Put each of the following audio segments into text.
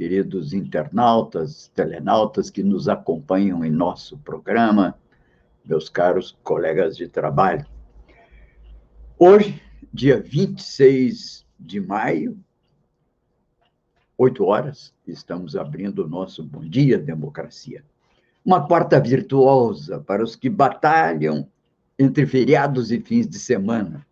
queridos internautas, telenautas que nos acompanham em nosso programa, meus caros colegas de trabalho. Hoje, dia 26 de maio, 8 horas, estamos abrindo o nosso Bom Dia Democracia. Uma quarta virtuosa para os que batalham entre feriados e fins de semana,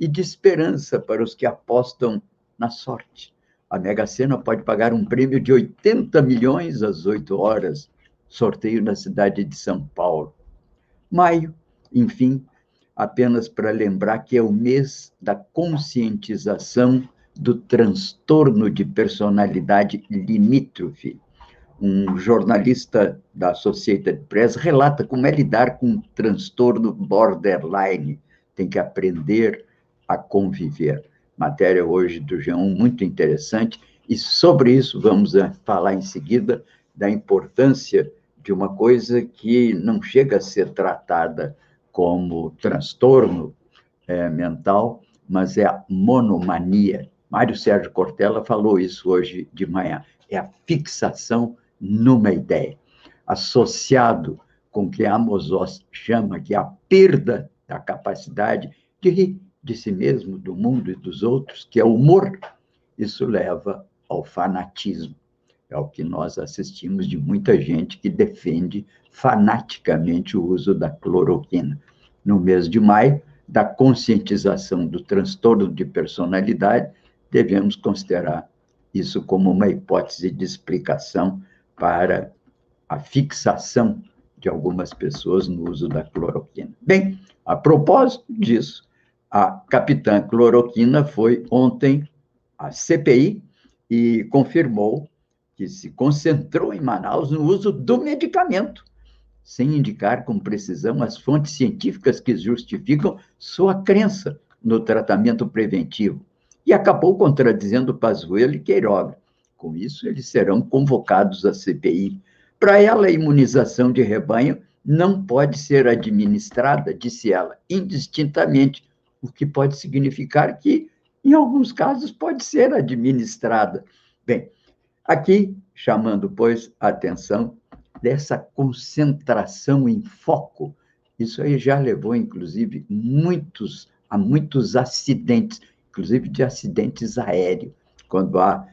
e de esperança para os que apostam na sorte a Mega Sena pode pagar um prêmio de 80 milhões às 8 horas, sorteio na cidade de São Paulo. Maio, enfim, apenas para lembrar que é o mês da conscientização do transtorno de personalidade limítrofe. Um jornalista da Associated Press relata como é lidar com um transtorno borderline. Tem que aprender a conviver matéria hoje do G1 muito interessante, e sobre isso vamos eh, falar em seguida da importância de uma coisa que não chega a ser tratada como transtorno é, mental, mas é a monomania. Mário Sérgio Cortella falou isso hoje de manhã. É a fixação numa ideia, associado com o que Amos Oz chama que a perda da capacidade de de si mesmo, do mundo e dos outros, que é o humor, isso leva ao fanatismo. É o que nós assistimos de muita gente que defende fanaticamente o uso da cloroquina. No mês de maio, da conscientização do transtorno de personalidade, devemos considerar isso como uma hipótese de explicação para a fixação de algumas pessoas no uso da cloroquina. Bem, a propósito disso, a capitã Cloroquina foi ontem à CPI e confirmou que se concentrou em Manaus no uso do medicamento, sem indicar com precisão as fontes científicas que justificam sua crença no tratamento preventivo. E acabou contradizendo Pazuello e Queiroga. Com isso, eles serão convocados à CPI. Para ela, a imunização de rebanho não pode ser administrada, disse ela, indistintamente o que pode significar que, em alguns casos, pode ser administrada. Bem, aqui, chamando, pois, a atenção dessa concentração em foco, isso aí já levou, inclusive, muitos a muitos acidentes, inclusive de acidentes aéreos, quando há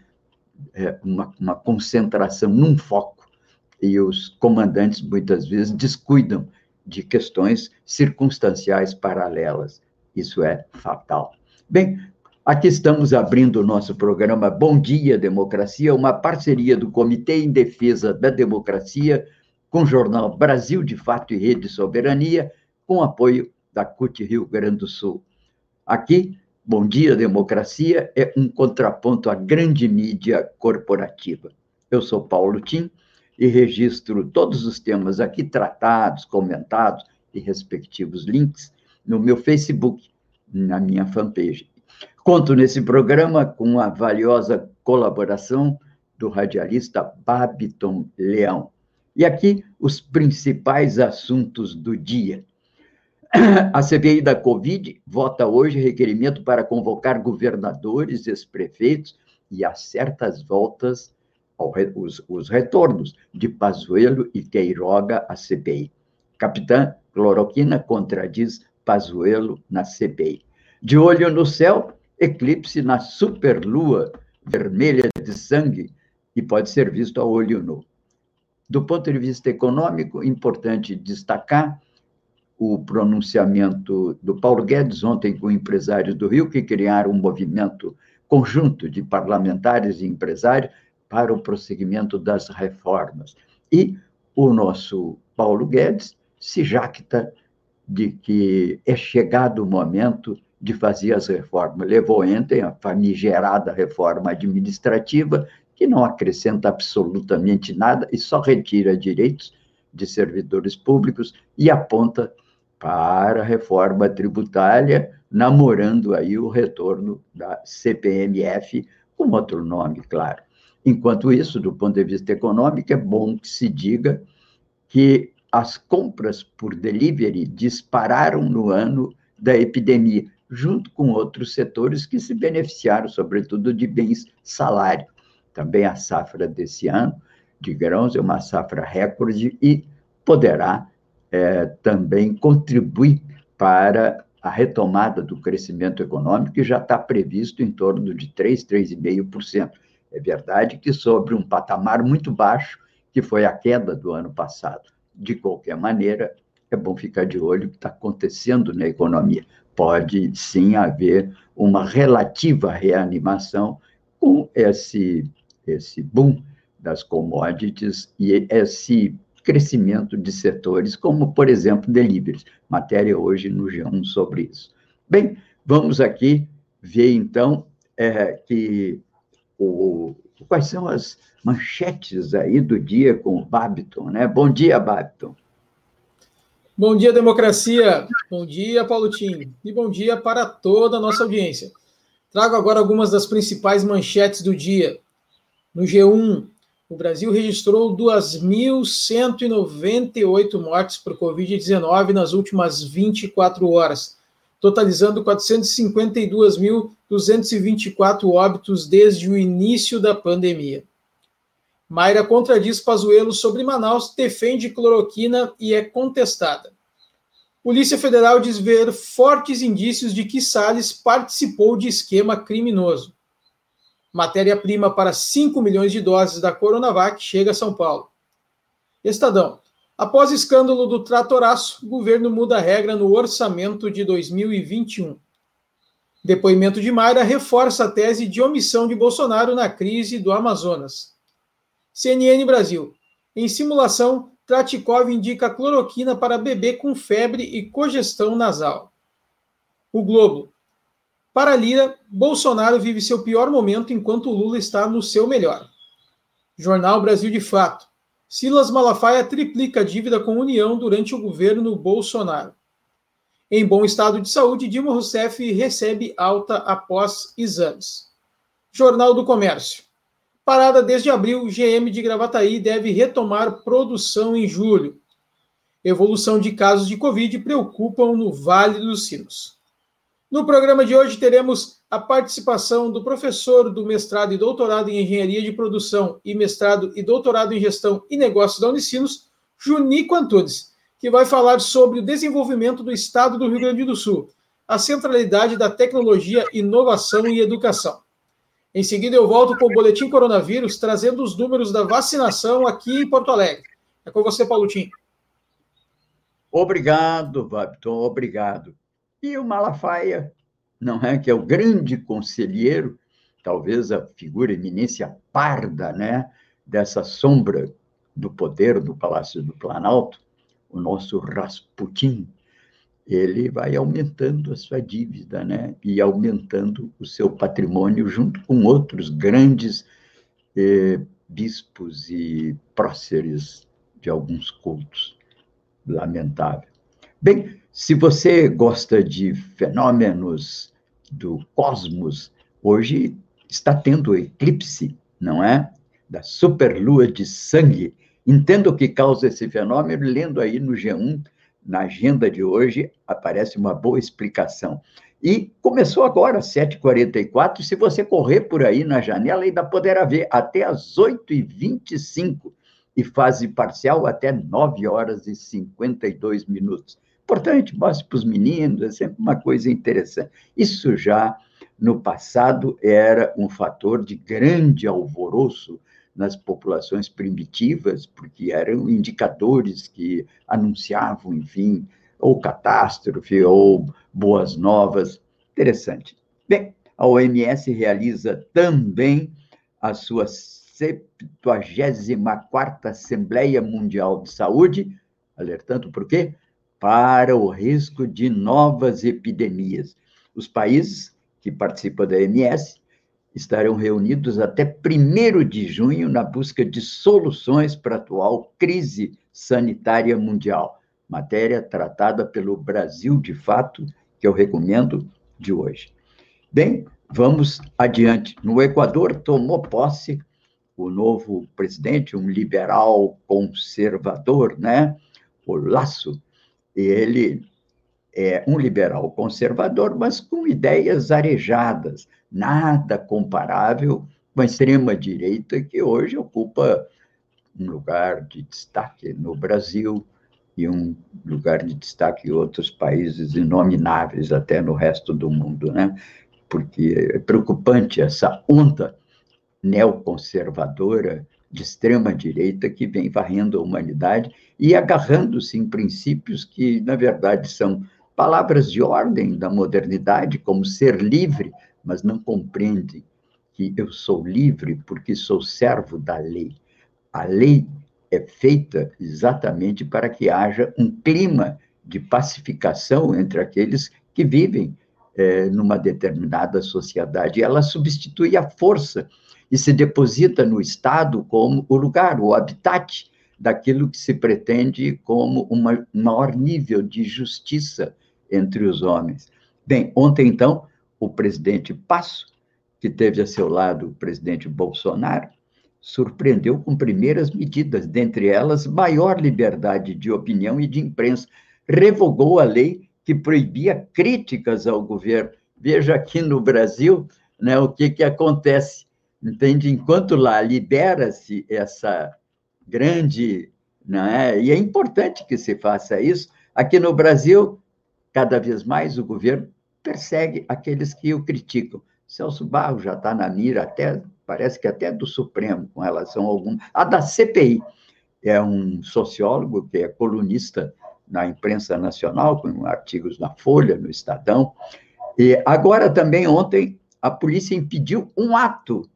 é, uma, uma concentração num foco e os comandantes muitas vezes descuidam de questões circunstanciais paralelas. Isso é fatal. Bem, aqui estamos abrindo o nosso programa Bom Dia Democracia, uma parceria do Comitê em Defesa da Democracia com o jornal Brasil de Fato e Rede Soberania, com apoio da CUT Rio Grande do Sul. Aqui, Bom Dia Democracia é um contraponto à grande mídia corporativa. Eu sou Paulo Tim e registro todos os temas aqui tratados, comentados e respectivos links no meu Facebook, na minha fanpage. Conto nesse programa com a valiosa colaboração do radialista Babiton Leão. E aqui os principais assuntos do dia. A CPI da Covid vota hoje requerimento para convocar governadores, ex-prefeitos e a certas voltas os, os retornos de Pazuello e Queiroga à CPI. Capitã Cloroquina contradiz Pazuello na CPI. De olho no céu, eclipse na superlua vermelha de sangue e pode ser visto a olho nu. Do ponto de vista econômico, importante destacar o pronunciamento do Paulo Guedes ontem com empresários do Rio que criaram um movimento conjunto de parlamentares e empresários para o prosseguimento das reformas. E o nosso Paulo Guedes se jacta de que é chegado o momento de fazer as reformas. Levou ontem a famigerada reforma administrativa, que não acrescenta absolutamente nada e só retira direitos de servidores públicos e aponta para a reforma tributária, namorando aí o retorno da CPMF, com outro nome, claro. Enquanto isso, do ponto de vista econômico, é bom que se diga que as compras por delivery dispararam no ano da epidemia, junto com outros setores que se beneficiaram, sobretudo, de bens salário. Também a safra desse ano de grãos é uma safra recorde e poderá é, também contribuir para a retomada do crescimento econômico, que já está previsto em torno de 3, 3,5%. É verdade que sobre um patamar muito baixo, que foi a queda do ano passado. De qualquer maneira, é bom ficar de olho no que está acontecendo na economia. Pode sim haver uma relativa reanimação com esse, esse boom das commodities e esse crescimento de setores, como, por exemplo, deliveries. Matéria hoje no G1 sobre isso. Bem, vamos aqui ver, então, é, que o, quais são as manchetes aí do dia com o Babiton, né? Bom dia, Babiton. Bom dia, democracia. Bom dia, Paulo Tim. E bom dia para toda a nossa audiência. Trago agora algumas das principais manchetes do dia. No G1, o Brasil registrou 2.198 mortes por Covid-19 nas últimas 24 horas, totalizando 452.224 óbitos desde o início da pandemia. Mayra contradiz Pazuello sobre Manaus, defende cloroquina e é contestada. Polícia Federal diz ver fortes indícios de que Salles participou de esquema criminoso. Matéria-prima para 5 milhões de doses da Coronavac chega a São Paulo. Estadão. Após escândalo do tratoraço, governo muda a regra no orçamento de 2021. Depoimento de Mayra reforça a tese de omissão de Bolsonaro na crise do Amazonas. CNN Brasil. Em simulação, Tratikov indica cloroquina para bebê com febre e congestão nasal. O Globo. Para Lira, Bolsonaro vive seu pior momento enquanto Lula está no seu melhor. Jornal Brasil de Fato. Silas Malafaia triplica a dívida com União durante o governo Bolsonaro. Em bom estado de saúde, Dilma Rousseff recebe alta após exames. Jornal do Comércio. Parada desde abril, GM de Gravataí deve retomar produção em julho. Evolução de casos de Covid preocupam no Vale dos Sinos. No programa de hoje teremos a participação do professor do mestrado e doutorado em Engenharia de Produção e mestrado e doutorado em Gestão e Negócios da Unicinos, Junico Antunes, que vai falar sobre o desenvolvimento do Estado do Rio Grande do Sul, a centralidade da tecnologia, inovação e educação. Em seguida, eu volto com o Boletim Coronavírus, trazendo os números da vacinação aqui em Porto Alegre. É com você, Paulo Tim. Obrigado, Babton, obrigado. E o Malafaia, não é? Que é o grande conselheiro, talvez a figura eminência parda, né? Dessa sombra do poder do Palácio do Planalto, o nosso Rasputin, ele vai aumentando a sua dívida, né? E aumentando o seu patrimônio junto com outros grandes eh, bispos e próceres de alguns cultos. Lamentável. Bem, se você gosta de fenômenos do cosmos, hoje está tendo eclipse, não é? Da superlua de sangue. Entenda o que causa esse fenômeno, lendo aí no G1, na agenda de hoje, aparece uma boa explicação. E começou agora, 7h44. Se você correr por aí na janela, ainda poderá ver até às 8h25 e fase parcial até 9 horas e 52 minutos. Importante, mostre para os meninos, é sempre uma coisa interessante. Isso já no passado era um fator de grande alvoroço nas populações primitivas, porque eram indicadores que anunciavam, enfim, ou catástrofe ou boas novas. Interessante. Bem, a OMS realiza também a sua 74ª Assembleia Mundial de Saúde, alertando por quê? Para o risco de novas epidemias. Os países que participam da MS estarão reunidos até 1 de junho na busca de soluções para a atual crise sanitária mundial. Matéria tratada pelo Brasil de Fato, que eu recomendo de hoje. Bem, vamos adiante. No Equador, tomou posse o novo presidente, um liberal conservador, né? O Laço. Ele é um liberal conservador, mas com ideias arejadas, nada comparável com a extrema-direita, que hoje ocupa um lugar de destaque no Brasil e um lugar de destaque em outros países inomináveis, até no resto do mundo, né? Porque é preocupante essa onda neoconservadora de extrema-direita que vem varrendo a humanidade e agarrando-se em princípios que, na verdade, são palavras de ordem da modernidade, como ser livre, mas não compreende que eu sou livre porque sou servo da lei. A lei é feita exatamente para que haja um clima de pacificação entre aqueles que vivem é, numa determinada sociedade. Ela substitui a força e se deposita no Estado como o lugar, o habitat daquilo que se pretende como um maior nível de justiça entre os homens. Bem, ontem, então, o presidente Passo, que teve a seu lado o presidente Bolsonaro, surpreendeu com primeiras medidas, dentre elas, maior liberdade de opinião e de imprensa. Revogou a lei que proibia críticas ao governo. Veja aqui no Brasil né, o que, que acontece. Entende? Enquanto lá libera-se essa grande. Né, e é importante que se faça isso, aqui no Brasil cada vez mais o governo persegue aqueles que o criticam. Celso Barro já está na mira até, parece que até do Supremo, com relação a algum. A da CPI é um sociólogo que é colunista na imprensa nacional, com artigos na Folha, no Estadão. E agora também, ontem, a polícia impediu um ato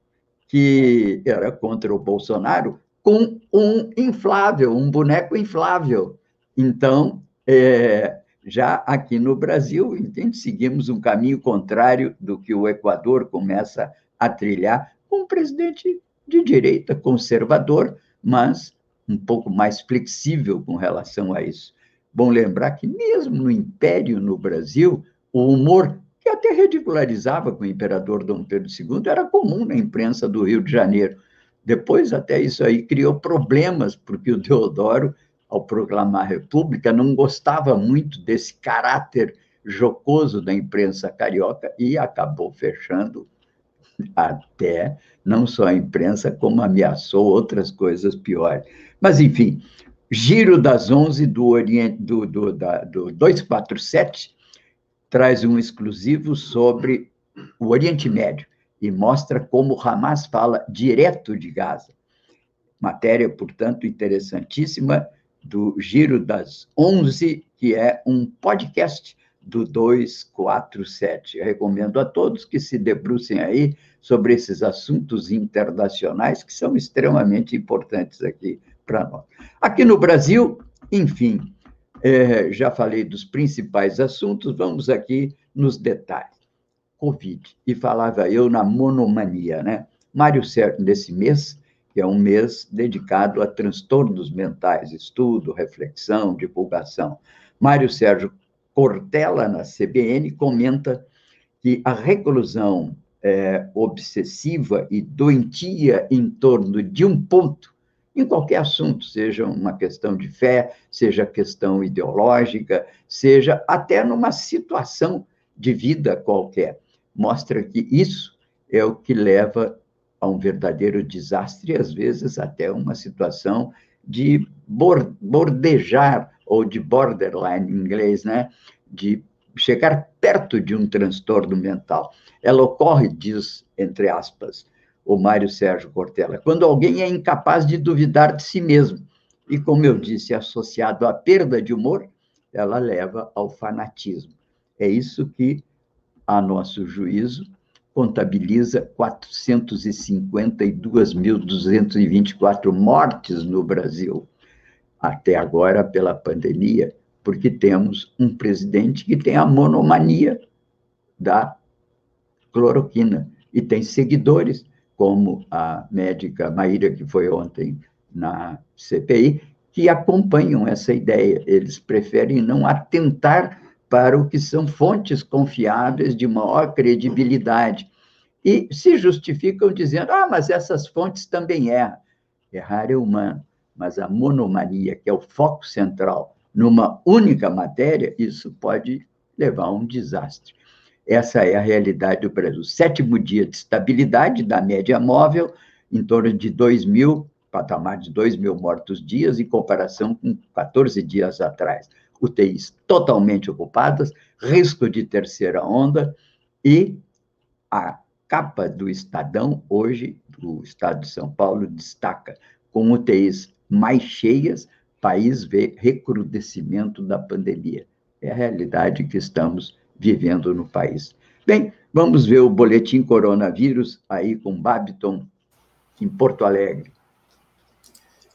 que era contra o Bolsonaro com um inflável, um boneco inflável. Então, é, já aqui no Brasil, entende? seguimos um caminho contrário do que o Equador começa a trilhar, com um presidente de direita, conservador, mas um pouco mais flexível com relação a isso. Bom lembrar que, mesmo no Império no Brasil, o humor, que até ridicularizava com o imperador Dom Pedro II, era comum na imprensa do Rio de Janeiro. Depois, até isso aí criou problemas, porque o Deodoro ao proclamar a República, não gostava muito desse caráter jocoso da imprensa carioca e acabou fechando até não só a imprensa, como ameaçou outras coisas piores. Mas, enfim, Giro das 11 do, Oriente, do, do, da, do 247 traz um exclusivo sobre o Oriente Médio e mostra como Hamas fala direto de Gaza. Matéria, portanto, interessantíssima do Giro das 11, que é um podcast do 247. Eu recomendo a todos que se debrucem aí sobre esses assuntos internacionais que são extremamente importantes aqui para nós. Aqui no Brasil, enfim, é, já falei dos principais assuntos, vamos aqui nos detalhes. Covid, e falava eu na monomania, né? Mário Sérgio, nesse mês, que é um mês dedicado a transtornos mentais, estudo, reflexão, divulgação. Mário Sérgio Cortella, na CBN, comenta que a reclusão é, obsessiva e doentia em torno de um ponto, em qualquer assunto, seja uma questão de fé, seja questão ideológica, seja até numa situação de vida qualquer, mostra que isso é o que leva a um verdadeiro desastre às vezes, até uma situação de bordejar, ou de borderline em inglês, né? de chegar perto de um transtorno mental. Ela ocorre, diz, entre aspas, o Mário Sérgio Cortella, quando alguém é incapaz de duvidar de si mesmo. E, como eu disse, associado à perda de humor, ela leva ao fanatismo. É isso que, a nosso juízo, contabiliza 452.224 mortes no Brasil, até agora pela pandemia, porque temos um presidente que tem a monomania da cloroquina. E tem seguidores, como a médica Maíra, que foi ontem na CPI, que acompanham essa ideia. Eles preferem não atentar para o que são fontes confiáveis de maior credibilidade. E se justificam dizendo: ah, mas essas fontes também erram. Errar é humano, mas a monomania, que é o foco central numa única matéria, isso pode levar a um desastre. Essa é a realidade do Brasil. Sétimo dia de estabilidade da média móvel, em torno de 2 mil, patamar de 2 mil mortos dias, em comparação com 14 dias atrás. UTIs totalmente ocupadas, risco de terceira onda, e a capa do Estadão, hoje, do Estado de São Paulo, destaca com UTIs mais cheias, país vê recrudescimento da pandemia. É a realidade que estamos vivendo no país. Bem, vamos ver o boletim coronavírus aí com Babiton, em Porto Alegre.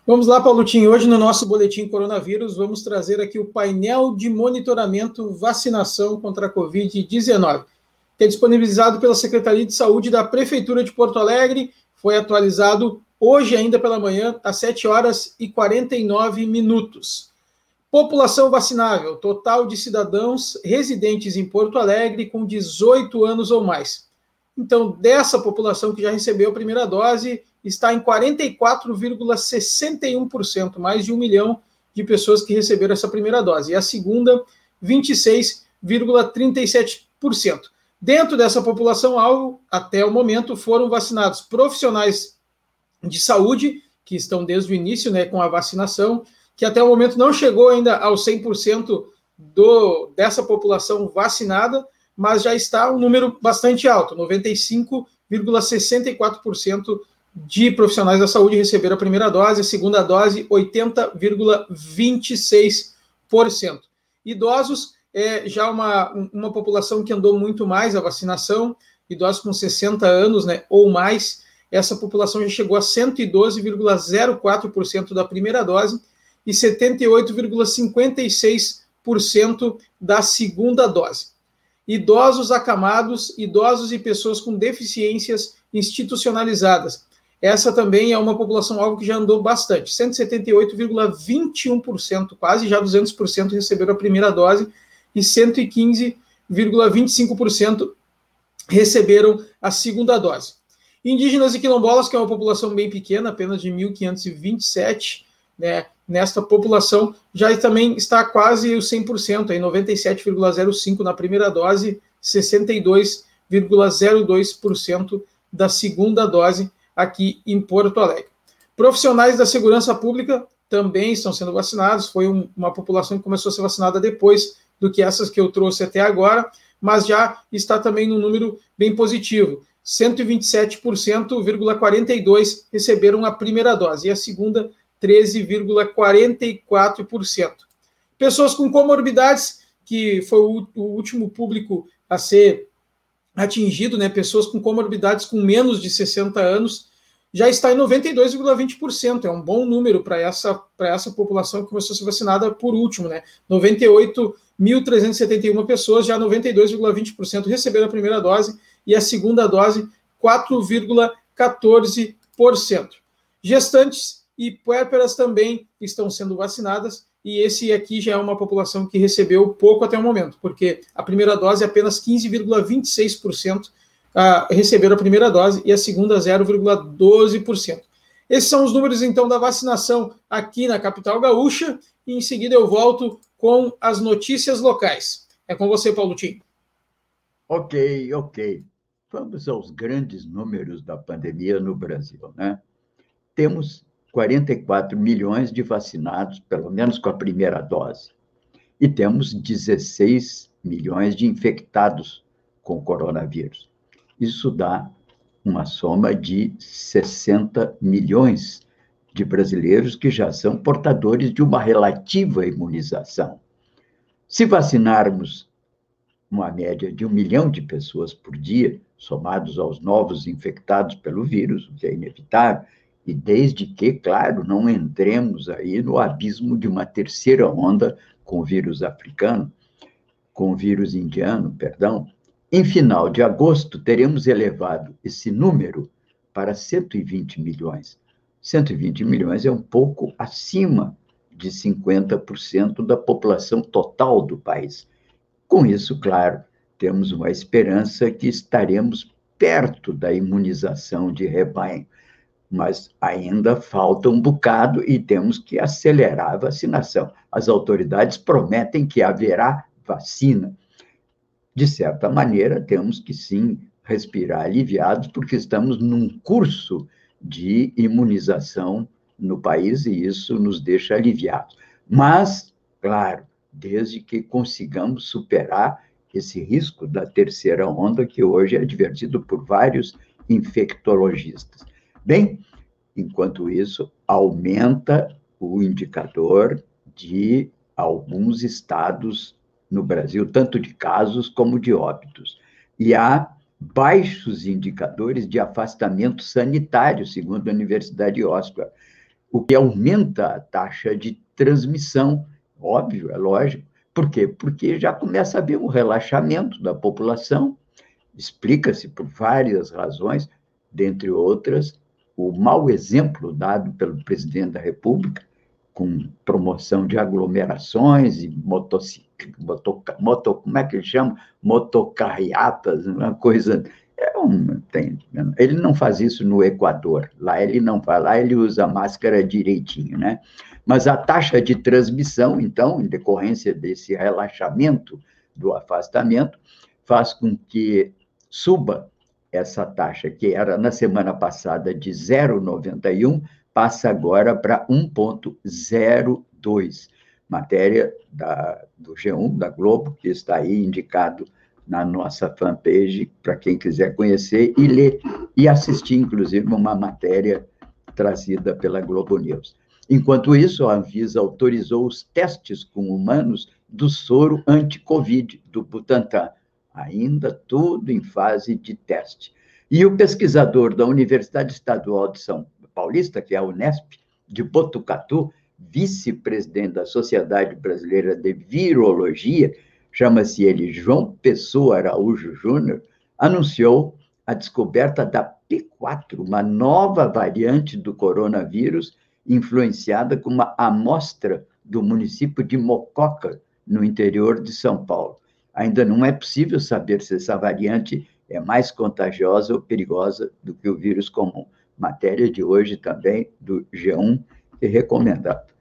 Vamos lá, Paulotinho. Hoje no nosso boletim coronavírus, vamos trazer aqui o painel de monitoramento vacinação contra a Covid-19, que é disponibilizado pela Secretaria de Saúde da Prefeitura de Porto Alegre. Foi atualizado hoje, ainda pela manhã, às 7 horas e 49 minutos. População vacinável, total de cidadãos residentes em Porto Alegre com 18 anos ou mais. Então, dessa população que já recebeu a primeira dose, está em 44,61%, mais de um milhão de pessoas que receberam essa primeira dose. E a segunda, 26,37%. Dentro dessa população-alvo, até o momento, foram vacinados profissionais de saúde, que estão desde o início né, com a vacinação, que até o momento não chegou ainda aos 100% do, dessa população vacinada, mas já está um número bastante alto, 95,64% de profissionais da saúde receberam a primeira dose, a segunda dose, 80,26%. Idosos, é já uma, uma população que andou muito mais a vacinação, idosos com 60 anos né, ou mais, essa população já chegou a 112,04% da primeira dose e 78,56% da segunda dose. Idosos acamados, idosos e pessoas com deficiências institucionalizadas. Essa também é uma população algo que já andou bastante. 178,21%, quase já 200% receberam a primeira dose e 115,25% receberam a segunda dose. Indígenas e quilombolas, que é uma população bem pequena, apenas de 1.527, né, nesta população já também está quase o 100%, aí 97,05% na primeira dose, 62,02% da segunda dose aqui em Porto Alegre. Profissionais da segurança pública também estão sendo vacinados, foi um, uma população que começou a ser vacinada depois do que essas que eu trouxe até agora, mas já está também no número bem positivo. 127,42% receberam a primeira dose e a segunda 13,44%. Pessoas com comorbidades, que foi o, o último público a ser atingido, né? Pessoas com comorbidades com menos de 60 anos, já está em 92,20%. É um bom número para essa, essa população que começou a ser vacinada por último, né? 98.371 pessoas, já 92,20% receberam a primeira dose e a segunda dose 4,14%. Gestantes e puérperas também estão sendo vacinadas, e esse aqui já é uma população que recebeu pouco até o momento, porque a primeira dose apenas 15,26% ah, receberam a primeira dose e a segunda 0,12%. Esses são os números, então, da vacinação aqui na capital gaúcha, e em seguida eu volto com as notícias locais. É com você, Paulo Tim. Ok, ok. Vamos aos grandes números da pandemia no Brasil, né? Temos 44 milhões de vacinados, pelo menos com a primeira dose. E temos 16 milhões de infectados com coronavírus. Isso dá uma soma de 60 milhões de brasileiros que já são portadores de uma relativa imunização. Se vacinarmos uma média de um milhão de pessoas por dia, somados aos novos infectados pelo vírus, o que é inevitável, e desde que, claro, não entremos aí no abismo de uma terceira onda com o vírus africano, com o vírus indiano, perdão, Em final de agosto, teremos elevado esse número para 120 milhões. 120 milhões é um pouco acima de 50% da população total do país. Com isso, claro, temos uma esperança que estaremos perto da imunização de rebanho, mas ainda falta um bocado e temos que acelerar a vacinação. As autoridades prometem que haverá vacina. De certa maneira, temos que sim respirar aliviados, porque estamos num curso de imunização no país e isso nos deixa aliviados. Mas, claro, desde que consigamos superar esse risco da terceira onda, que hoje é advertido por vários infectologistas. Bem, enquanto isso, aumenta o indicador de alguns estados no Brasil, tanto de casos como de óbitos. E há baixos indicadores de afastamento sanitário, segundo a Universidade de o que aumenta a taxa de transmissão, óbvio, é lógico. Por quê? Porque já começa a haver um relaxamento da população, explica-se por várias razões, dentre outras, o mau exemplo dado pelo presidente da República, com promoção de aglomerações e motocicletas, moto, moto, como é que ele chama? Motocarriatas, uma coisa. É um, tem, ele não faz isso no Equador, lá ele não faz, lá ele usa máscara direitinho, né? Mas a taxa de transmissão, então, em decorrência desse relaxamento do afastamento, faz com que suba essa taxa, que era na semana passada de 0,91, passa agora para 1,02. Matéria da, do G1, da Globo, que está aí indicado na nossa fanpage, para quem quiser conhecer e ler, e assistir, inclusive, uma matéria trazida pela Globo News. Enquanto isso, a Anvisa autorizou os testes com humanos do soro anti-Covid do Butantan, ainda tudo em fase de teste. E o pesquisador da Universidade Estadual de São Paulista, que é a Unesp, de Botucatu, vice-presidente da Sociedade Brasileira de Virologia, chama-se ele João Pessoa Araújo Júnior, anunciou a descoberta da P4, uma nova variante do coronavírus, influenciada com uma amostra do município de Mococa, no interior de São Paulo. Ainda não é possível saber se essa variante é mais contagiosa ou perigosa do que o vírus comum. Matéria de hoje também do G1 é recomendado.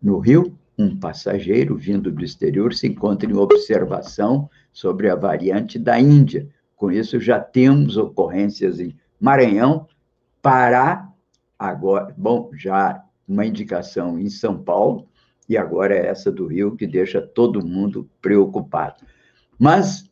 No Rio, um passageiro vindo do exterior se encontra em observação sobre a variante da Índia. Com isso, já temos ocorrências em Maranhão, Pará, agora, bom, já uma indicação em São Paulo, e agora é essa do Rio, que deixa todo mundo preocupado. Mas,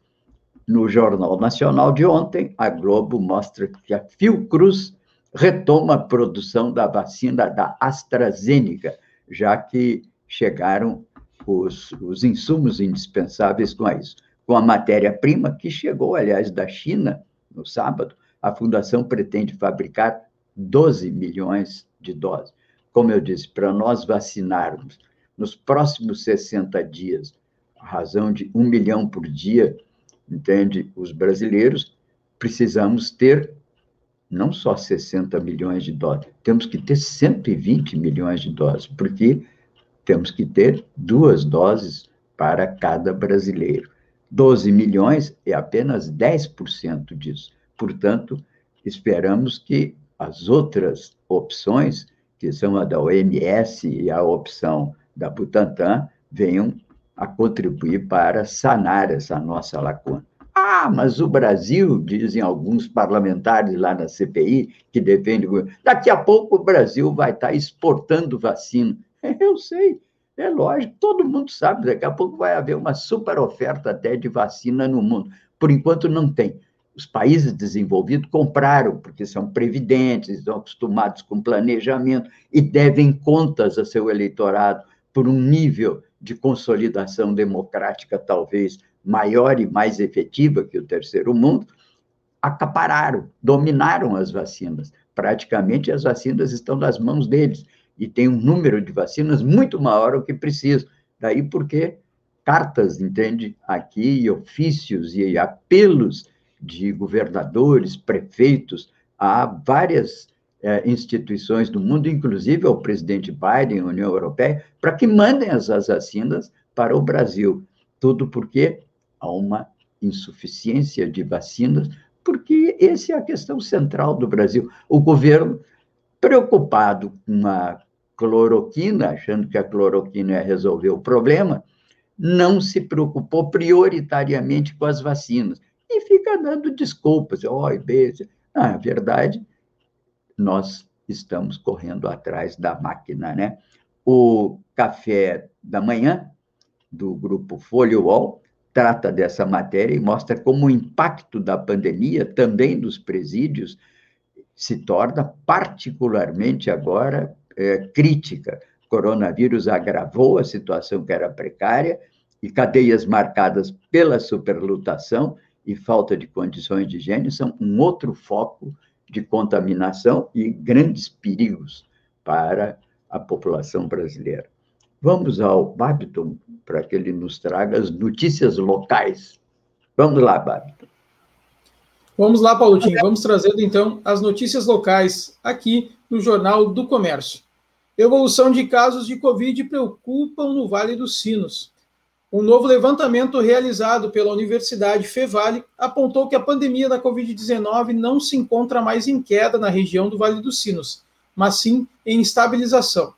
no Jornal Nacional de ontem, a Globo mostra que a Fiocruz retoma a produção da vacina da AstraZeneca, já que chegaram os, os insumos indispensáveis com isso. Com a matéria-prima, que chegou, aliás, da China no sábado, a fundação pretende fabricar 12 milhões de doses. Como eu disse, para nós vacinarmos nos próximos 60 dias, a razão de um milhão por dia, entende? Os brasileiros, precisamos ter não só 60 milhões de doses, temos que ter 120 milhões de doses, porque temos que ter duas doses para cada brasileiro. 12 milhões é apenas 10% disso. Portanto, esperamos que as outras opções, que são a da OMS e a opção da Butantan, venham a contribuir para sanar essa nossa lacuna. Ah, mas o Brasil, dizem alguns parlamentares lá na CPI, que defendem. Daqui a pouco o Brasil vai estar exportando vacina. Eu sei, é lógico, todo mundo sabe, daqui a pouco vai haver uma super oferta até de vacina no mundo. Por enquanto não tem. Os países desenvolvidos compraram, porque são previdentes, estão acostumados com planejamento e devem contas a seu eleitorado por um nível de consolidação democrática, talvez maior e mais efetiva que o terceiro mundo, acapararam, dominaram as vacinas. Praticamente as vacinas estão nas mãos deles e tem um número de vacinas muito maior do que precisa. Daí porque cartas, entende, aqui, ofícios e apelos de governadores, prefeitos, a várias é, instituições do mundo, inclusive ao presidente Biden, União Europeia, para que mandem as vacinas para o Brasil. Tudo porque há uma insuficiência de vacinas, porque essa é a questão central do Brasil. O governo, preocupado com a cloroquina, achando que a cloroquina ia resolver o problema, não se preocupou prioritariamente com as vacinas e fica dando desculpas, oh, B. Na verdade, nós estamos correndo atrás da máquina, né? O café da manhã do grupo Folha UOL trata dessa matéria e mostra como o impacto da pandemia, também dos presídios, se torna particularmente agora é, crítica. O coronavírus agravou a situação que era precária e cadeias marcadas pela superlotação e falta de condições de higiene são um outro foco de contaminação e grandes perigos para a população brasileira. Vamos ao Babiton para que ele nos traga as notícias locais. Vamos lá, Babiton. Vamos lá, Paulinho. Vamos trazendo então as notícias locais aqui no Jornal do Comércio. Evolução de casos de Covid preocupam no Vale dos Sinos. Um novo levantamento realizado pela Universidade Fevale apontou que a pandemia da Covid-19 não se encontra mais em queda na região do Vale dos Sinos, mas sim em estabilização.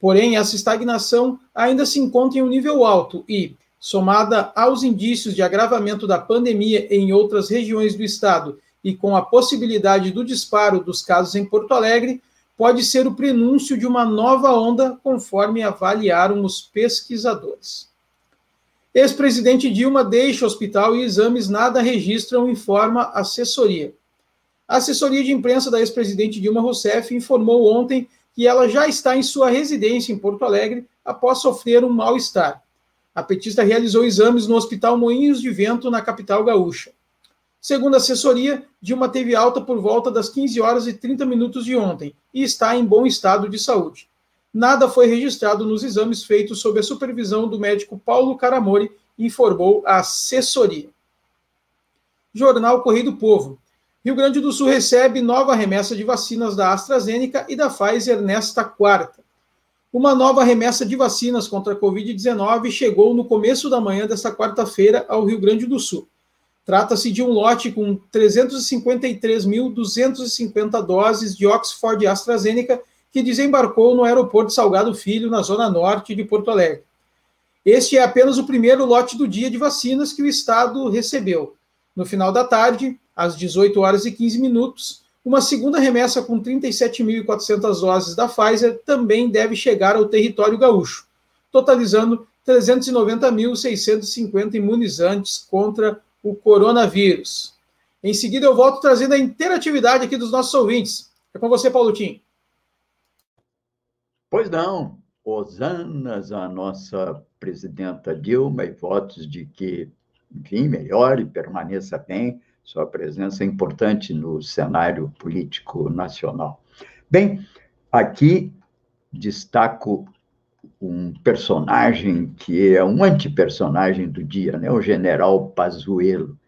Porém, essa estagnação ainda se encontra em um nível alto e, somada aos indícios de agravamento da pandemia em outras regiões do estado e com a possibilidade do disparo dos casos em Porto Alegre, pode ser o prenúncio de uma nova onda, conforme avaliaram os pesquisadores. Ex-presidente Dilma deixa o hospital e exames nada registram, informa assessoria. A assessoria de imprensa da ex-presidente Dilma Rousseff informou ontem que ela já está em sua residência em Porto Alegre após sofrer um mal-estar. A petista realizou exames no Hospital Moinhos de Vento, na capital gaúcha. Segundo a assessoria, Dilma teve alta por volta das 15 horas e 30 minutos de ontem e está em bom estado de saúde. Nada foi registrado nos exames feitos sob a supervisão do médico Paulo Caramori, informou a assessoria. Jornal Correio do Povo. Rio Grande do Sul recebe nova remessa de vacinas da AstraZeneca e da Pfizer nesta quarta. Uma nova remessa de vacinas contra a Covid-19 chegou no começo da manhã desta quarta-feira ao Rio Grande do Sul. Trata-se de um lote com 353.250 doses de Oxford AstraZeneca que desembarcou no aeroporto Salgado Filho, na zona norte de Porto Alegre. Este é apenas o primeiro lote do dia de vacinas que o Estado recebeu. No final da tarde, às 18 horas e 15 minutos, uma segunda remessa com 37.400 doses da Pfizer também deve chegar ao território gaúcho, totalizando 390.650 imunizantes contra o coronavírus. Em seguida, eu volto trazendo a interatividade aqui dos nossos ouvintes. É com você, Paulo Tim. Pois não. Osanas, a nossa presidenta Dilma, e votos de que, enfim, melhore, permaneça bem sua presença é importante no cenário político nacional. Bem, aqui destaco um personagem que é um antipersonagem do dia, né? o general Pazuello.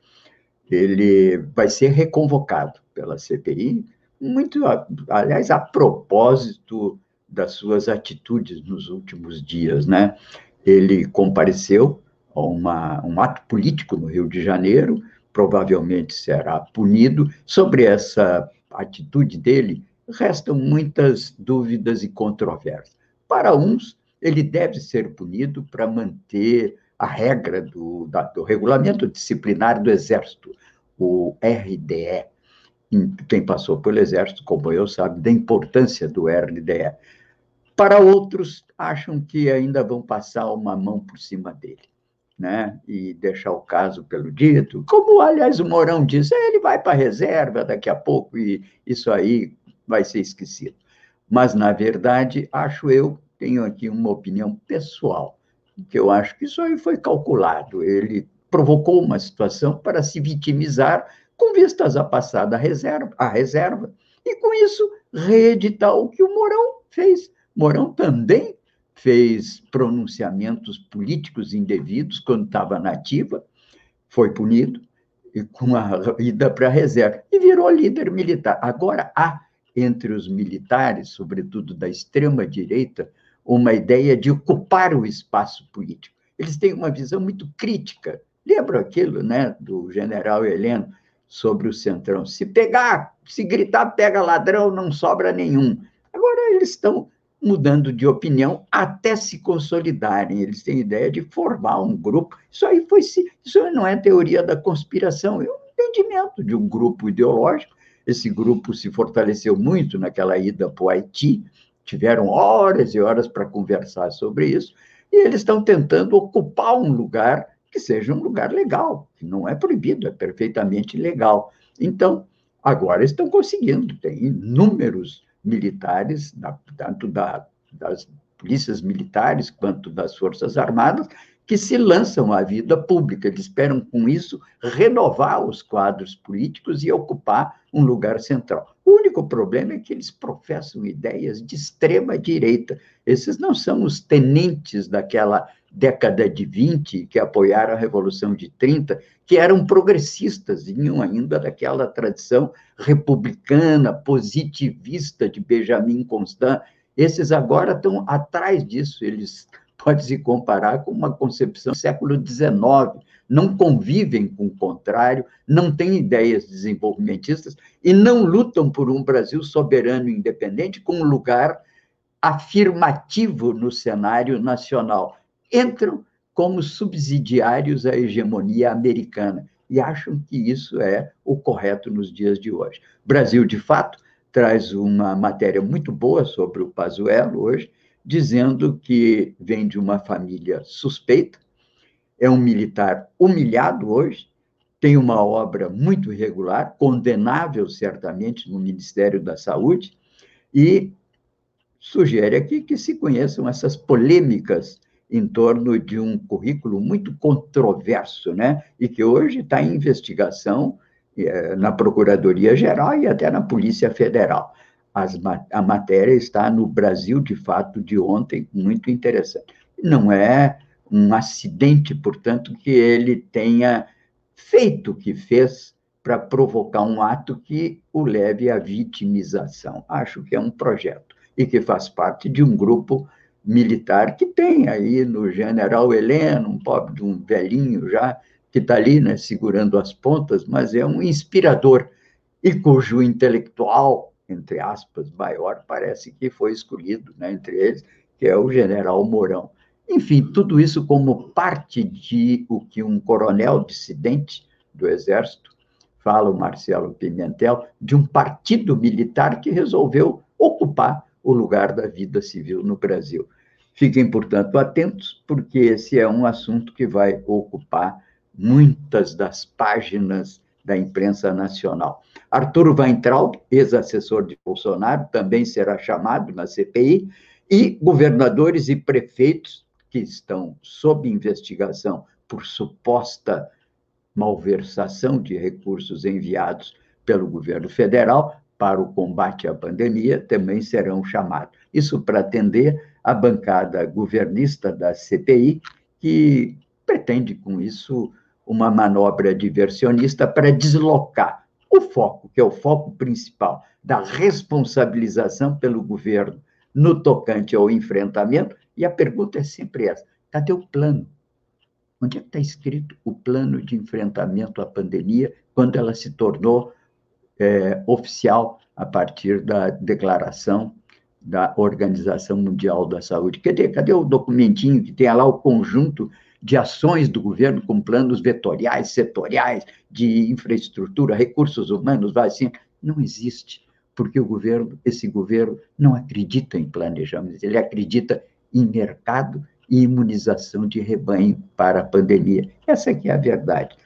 Ele vai ser reconvocado pela CPI, muito, aliás, a propósito das suas atitudes nos últimos dias, né? Ele compareceu a uma, um ato político no Rio de Janeiro, provavelmente será punido. Sobre essa atitude dele, restam muitas dúvidas e controvérsias. Para uns, ele deve ser punido para manter a regra do, da, do regulamento disciplinar do Exército, o RDE. Quem passou pelo Exército, como eu, sabe da importância do RDE. Para outros, acham que ainda vão passar uma mão por cima dele né, e deixar o caso pelo dito, como, aliás, o Mourão diz, ele vai para a reserva daqui a pouco e isso aí vai ser esquecido. Mas, na verdade, acho eu, tenho aqui uma opinião pessoal, que eu acho que isso aí foi calculado. Ele provocou uma situação para se vitimizar com vistas a passar da reserva, a reserva, e com isso reeditar o que o Mourão fez. Mourão também fez pronunciamentos políticos indevidos quando estava nativa, foi punido e com a ida para a reserva e virou líder militar. Agora há entre os militares, sobretudo da extrema direita, uma ideia de ocupar o espaço político. Eles têm uma visão muito crítica. Lembra aquilo, né, do general Heleno sobre o Centrão? Se pegar, se gritar pega ladrão, não sobra nenhum. Agora eles estão mudando de opinião até se consolidarem. Eles têm ideia de formar um grupo. Isso aí foi isso não é teoria da conspiração, é um entendimento de um grupo ideológico. Esse grupo se fortaleceu muito naquela ida para o Haiti, tiveram horas e horas para conversar sobre isso, e eles estão tentando ocupar um lugar que seja um lugar legal, que não é proibido, é perfeitamente legal. Então, agora estão conseguindo, tem inúmeros militares, tanto da, das polícias militares quanto das Forças Armadas, que se lançam à vida pública. Eles esperam, com isso, renovar os quadros políticos e ocupar um lugar central. O único problema é que eles professam ideias de extrema direita. Esses não são os tenentes daquela década de 20 que apoiaram a Revolução de 30, que eram progressistas, vinham ainda daquela tradição republicana, positivista de Benjamin Constant. Esses agora estão atrás disso, eles podem se comparar com uma concepção do século XIX, não convivem com o contrário, não têm ideias desenvolvimentistas e não lutam por um Brasil soberano e independente com um lugar afirmativo no cenário nacional. Entram como subsidiários à hegemonia americana e acham que isso é o correto nos dias de hoje. O Brasil, de fato, traz uma matéria muito boa sobre o Pazuello hoje, dizendo que vem de uma família suspeita, é um militar humilhado hoje, tem uma obra muito irregular, condenável certamente no Ministério da Saúde, e sugere aqui que se conheçam essas polêmicas em torno de um currículo muito controverso, né? E que hoje está em investigação eh, na Procuradoria-Geral e até na Polícia Federal. As, a matéria está no Brasil, de fato, de ontem, muito interessante. Não é um acidente, portanto, que ele tenha feito o que fez para provocar um ato que o leve à vitimização. Acho que é um projeto e que faz parte de um grupo militar que tem aí no general Heleno, um pobre de um velhinho já, que está ali né, segurando as pontas, mas é um inspirador e cujo intelectual, entre aspas, maior, parece que foi escolhido né, entre eles, que é o general Mourão. Enfim, tudo isso como parte de o que um coronel dissidente do Exército, fala o Marcelo Pimentel, de um partido militar que resolveu ocupar o lugar da vida civil no Brasil. Fiquem, portanto, atentos, porque esse é um assunto que vai ocupar muitas das páginas da imprensa nacional. Arthur Weintraub, ex-assessor de Bolsonaro, também será chamado na CPI, e governadores e prefeitos que estão sob investigação por suposta malversação de recursos enviados pelo governo federal para o combate à pandemia também serão chamados. Isso para atender a bancada governista da CPI, que pretende, com isso, uma manobra diversionista para deslocar o foco, que é o foco principal da responsabilização pelo governo no tocante ao enfrentamento. E a pergunta é sempre essa: cadê o plano? Onde é que está escrito o plano de enfrentamento à pandemia quando ela se tornou é, oficial a partir da declaração da Organização Mundial da Saúde. Cadê, cadê o documentinho que tem lá o conjunto de ações do governo com planos vetoriais, setoriais, de infraestrutura, recursos humanos, vacina? Não existe, porque o governo, esse governo não acredita em planejamento, ele acredita em mercado e imunização de rebanho para a pandemia. Essa é a verdade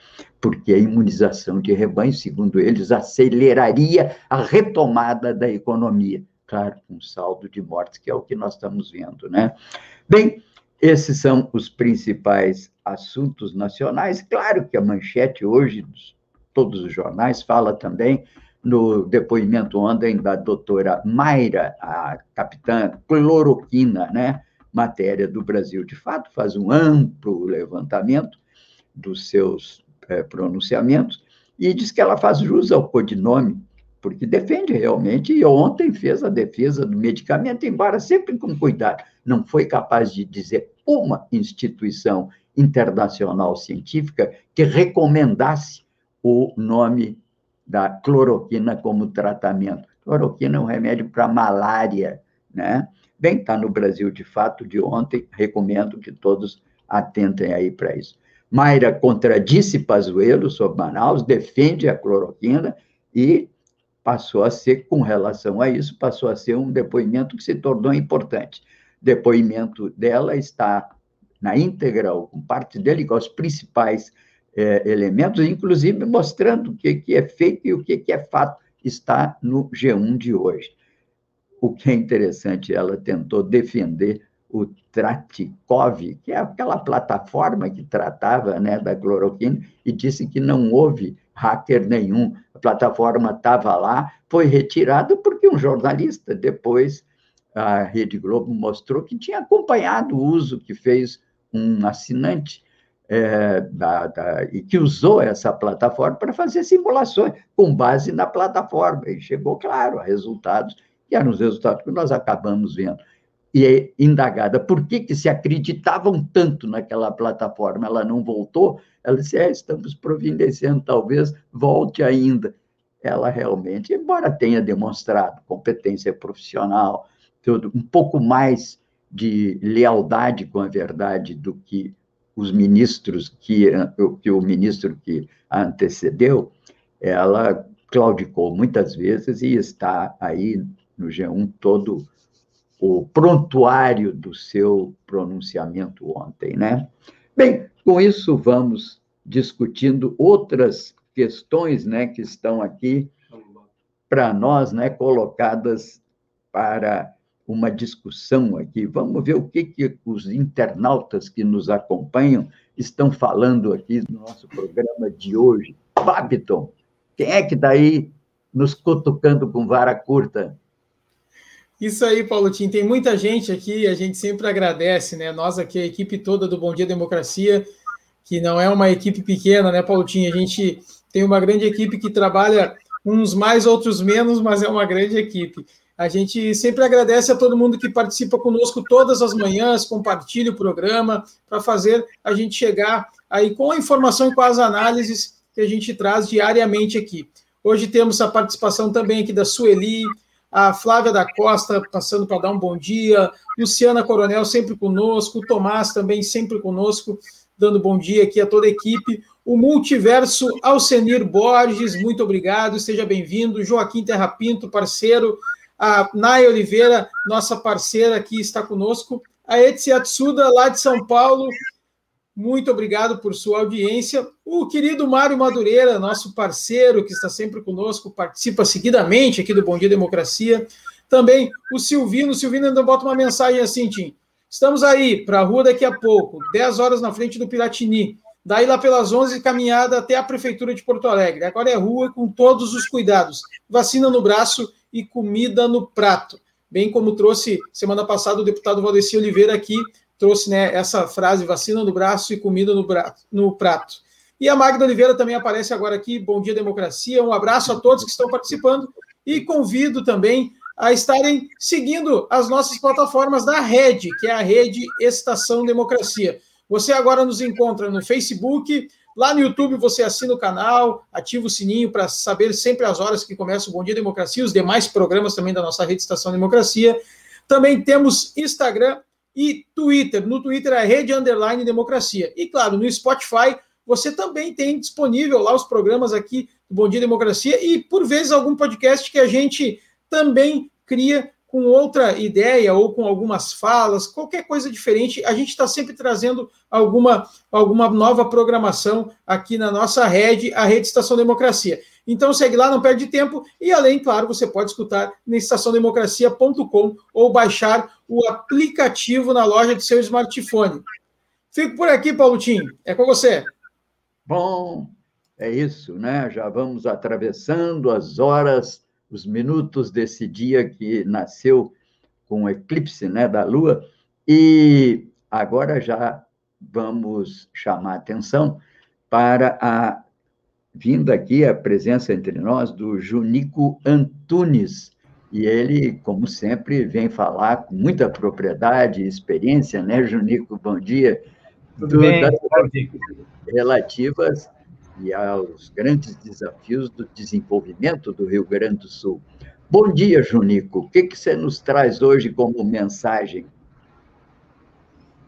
porque a imunização de rebanho, segundo eles, aceleraria a retomada da economia. Claro, um saldo de mortes, que é o que nós estamos vendo, né? Bem, esses são os principais assuntos nacionais. Claro que a manchete hoje, todos os jornais, fala também no depoimento ontem da doutora Mayra, a capitã cloroquina, né? matéria do Brasil de Fato, faz um amplo levantamento dos seus é, pronunciamentos e diz que ela faz jus ao codinome, porque defende realmente, e ontem fez a defesa do medicamento, embora sempre com cuidado. Não foi capaz de dizer uma instituição internacional científica que recomendasse o nome da cloroquina como tratamento. Cloroquina é um remédio para malária, né? Bem, está no Brasil de fato de ontem, recomendo que todos atentem aí para isso. Mayra contradisse Pazuello sobre Manaus, defende a cloroquina e passou a ser, com relação a isso, passou a ser um depoimento que se tornou importante. Depoimento dela está na íntegra, com parte dele, com os principais é, elementos, inclusive mostrando o que, que é feito e o que, que é fato, está no G1 de hoje. O que é interessante, ela tentou defender o Tratikov, que é aquela plataforma que tratava né, da cloroquina, e disse que não houve hacker nenhum. A plataforma estava lá, foi retirada porque um jornalista, depois, a Rede Globo mostrou que tinha acompanhado o uso que fez um assinante é, da, da, e que usou essa plataforma para fazer simulações com base na plataforma. E chegou, claro, a resultados, que eram os resultados que nós acabamos vendo e é indagada. Por que, que se acreditavam tanto naquela plataforma, ela não voltou, ela disse, é, estamos providenciando, talvez volte ainda. Ela realmente, embora tenha demonstrado competência profissional, tudo, um pouco mais de lealdade com a verdade do que os ministros que, que o ministro que a antecedeu, ela claudicou muitas vezes e está aí no G1 todo o prontuário do seu pronunciamento ontem, né? Bem, com isso vamos discutindo outras questões, né, que estão aqui para nós, né, colocadas para uma discussão aqui. Vamos ver o que, que os internautas que nos acompanham estão falando aqui no nosso programa de hoje. Babiton, quem é que está aí nos cutucando com vara curta? Isso aí, Paulo Tim. Tem muita gente aqui, a gente sempre agradece, né? Nós aqui, a equipe toda do Bom Dia Democracia, que não é uma equipe pequena, né, Paulo Tim? A gente tem uma grande equipe que trabalha uns mais, outros menos, mas é uma grande equipe. A gente sempre agradece a todo mundo que participa conosco todas as manhãs, compartilha o programa, para fazer a gente chegar aí com a informação e com as análises que a gente traz diariamente aqui. Hoje temos a participação também aqui da Sueli, a Flávia da Costa passando para dar um bom dia, Luciana Coronel sempre conosco, o Tomás também sempre conosco, dando bom dia aqui a toda a equipe. O Multiverso Alcenir Borges, muito obrigado, seja bem-vindo. Joaquim Terrapinto, parceiro. A Naya Oliveira, nossa parceira aqui, está conosco. A Etsi Atsuda, lá de São Paulo, muito obrigado por sua audiência. O querido Mário Madureira, nosso parceiro, que está sempre conosco, participa seguidamente aqui do Bom Dia Democracia. Também o Silvino. O Silvino ainda bota uma mensagem assim, Tim. Estamos aí para a rua daqui a pouco, 10 horas na frente do Piratini. Daí lá pelas 11, caminhada até a Prefeitura de Porto Alegre. Agora é rua com todos os cuidados. Vacina no braço e comida no prato. Bem como trouxe semana passada o deputado Valdeci Oliveira aqui trouxe né, essa frase: vacina no braço e comida no, braço, no prato. E a Magda Oliveira também aparece agora aqui. Bom dia, democracia. Um abraço a todos que estão participando e convido também a estarem seguindo as nossas plataformas da rede, que é a rede Estação Democracia. Você agora nos encontra no Facebook, lá no YouTube você assina o canal, ativa o sininho para saber sempre as horas que começa o Bom Dia Democracia, os demais programas também da nossa rede Estação Democracia. Também temos Instagram e Twitter. No Twitter é Rede Underline Democracia. E claro, no Spotify você também tem disponível lá os programas aqui do Bom Dia Democracia e por vezes algum podcast que a gente também cria com outra ideia ou com algumas falas, qualquer coisa diferente, a gente está sempre trazendo alguma, alguma nova programação aqui na nossa rede, a Rede Estação Democracia. Então segue lá, não perde tempo. E além, claro, você pode escutar na estaçãodemocracia.com ou baixar o aplicativo na loja de seu smartphone. Fico por aqui, Paulotinho. É com você. Bom, é isso, né? Já vamos atravessando as horas, os minutos desse dia que nasceu com o eclipse né, da Lua E agora já vamos chamar atenção para a vinda aqui, a presença entre nós do Junico Antunes. E ele, como sempre, vem falar com muita propriedade e experiência, né, Junico? Bom dia. Tudo bem, das relativas e aos grandes desafios do desenvolvimento do Rio Grande do Sul. Bom dia, Junico. O que, que você nos traz hoje como mensagem?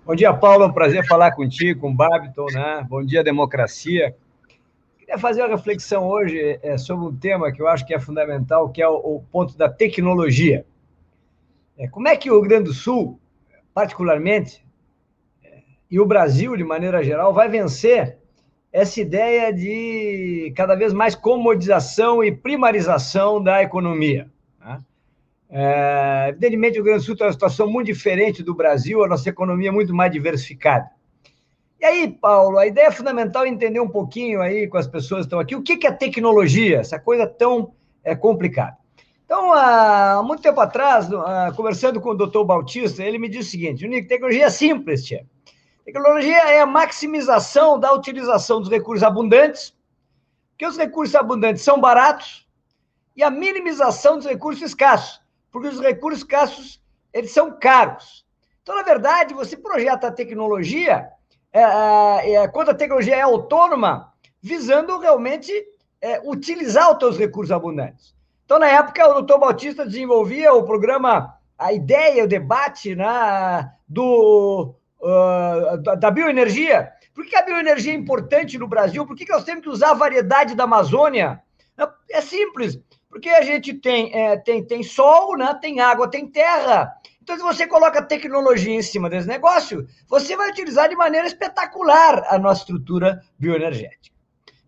Bom dia, Paulo. É um prazer falar contigo, com o Babiton, né? Bom dia, democracia. Queria fazer uma reflexão hoje é, sobre um tema que eu acho que é fundamental, que é o, o ponto da tecnologia. É, como é que o Rio Grande do Sul, particularmente, é, e o Brasil, de maneira geral, vai vencer essa ideia de cada vez mais comodização e primarização da economia? É, evidentemente, o Rio Grande do Sul está uma situação muito diferente do Brasil, a nossa economia é muito mais diversificada. E aí, Paulo, a ideia é fundamental entender um pouquinho aí com as pessoas que estão aqui, o que é tecnologia, essa coisa tão é, complicada. Então, há muito tempo atrás, conversando com o doutor Bautista, ele me disse o seguinte, Unico, tecnologia é simples, tia. Tecnologia é a maximização da utilização dos recursos abundantes, porque os recursos abundantes são baratos, e a minimização dos recursos escassos porque os recursos escassos eles são caros. Então, na verdade, você projeta a tecnologia, é, é, é, quando a tecnologia é autônoma, visando realmente é, utilizar os seus recursos abundantes. Então, na época, o doutor Bautista desenvolvia o programa, a ideia, o debate né, do, uh, da bioenergia. Por que a bioenergia é importante no Brasil? Por que nós temos que usar a variedade da Amazônia? É simples porque a gente tem, é, tem, tem sol, né? tem água, tem terra. Então, se você coloca tecnologia em cima desse negócio, você vai utilizar de maneira espetacular a nossa estrutura bioenergética.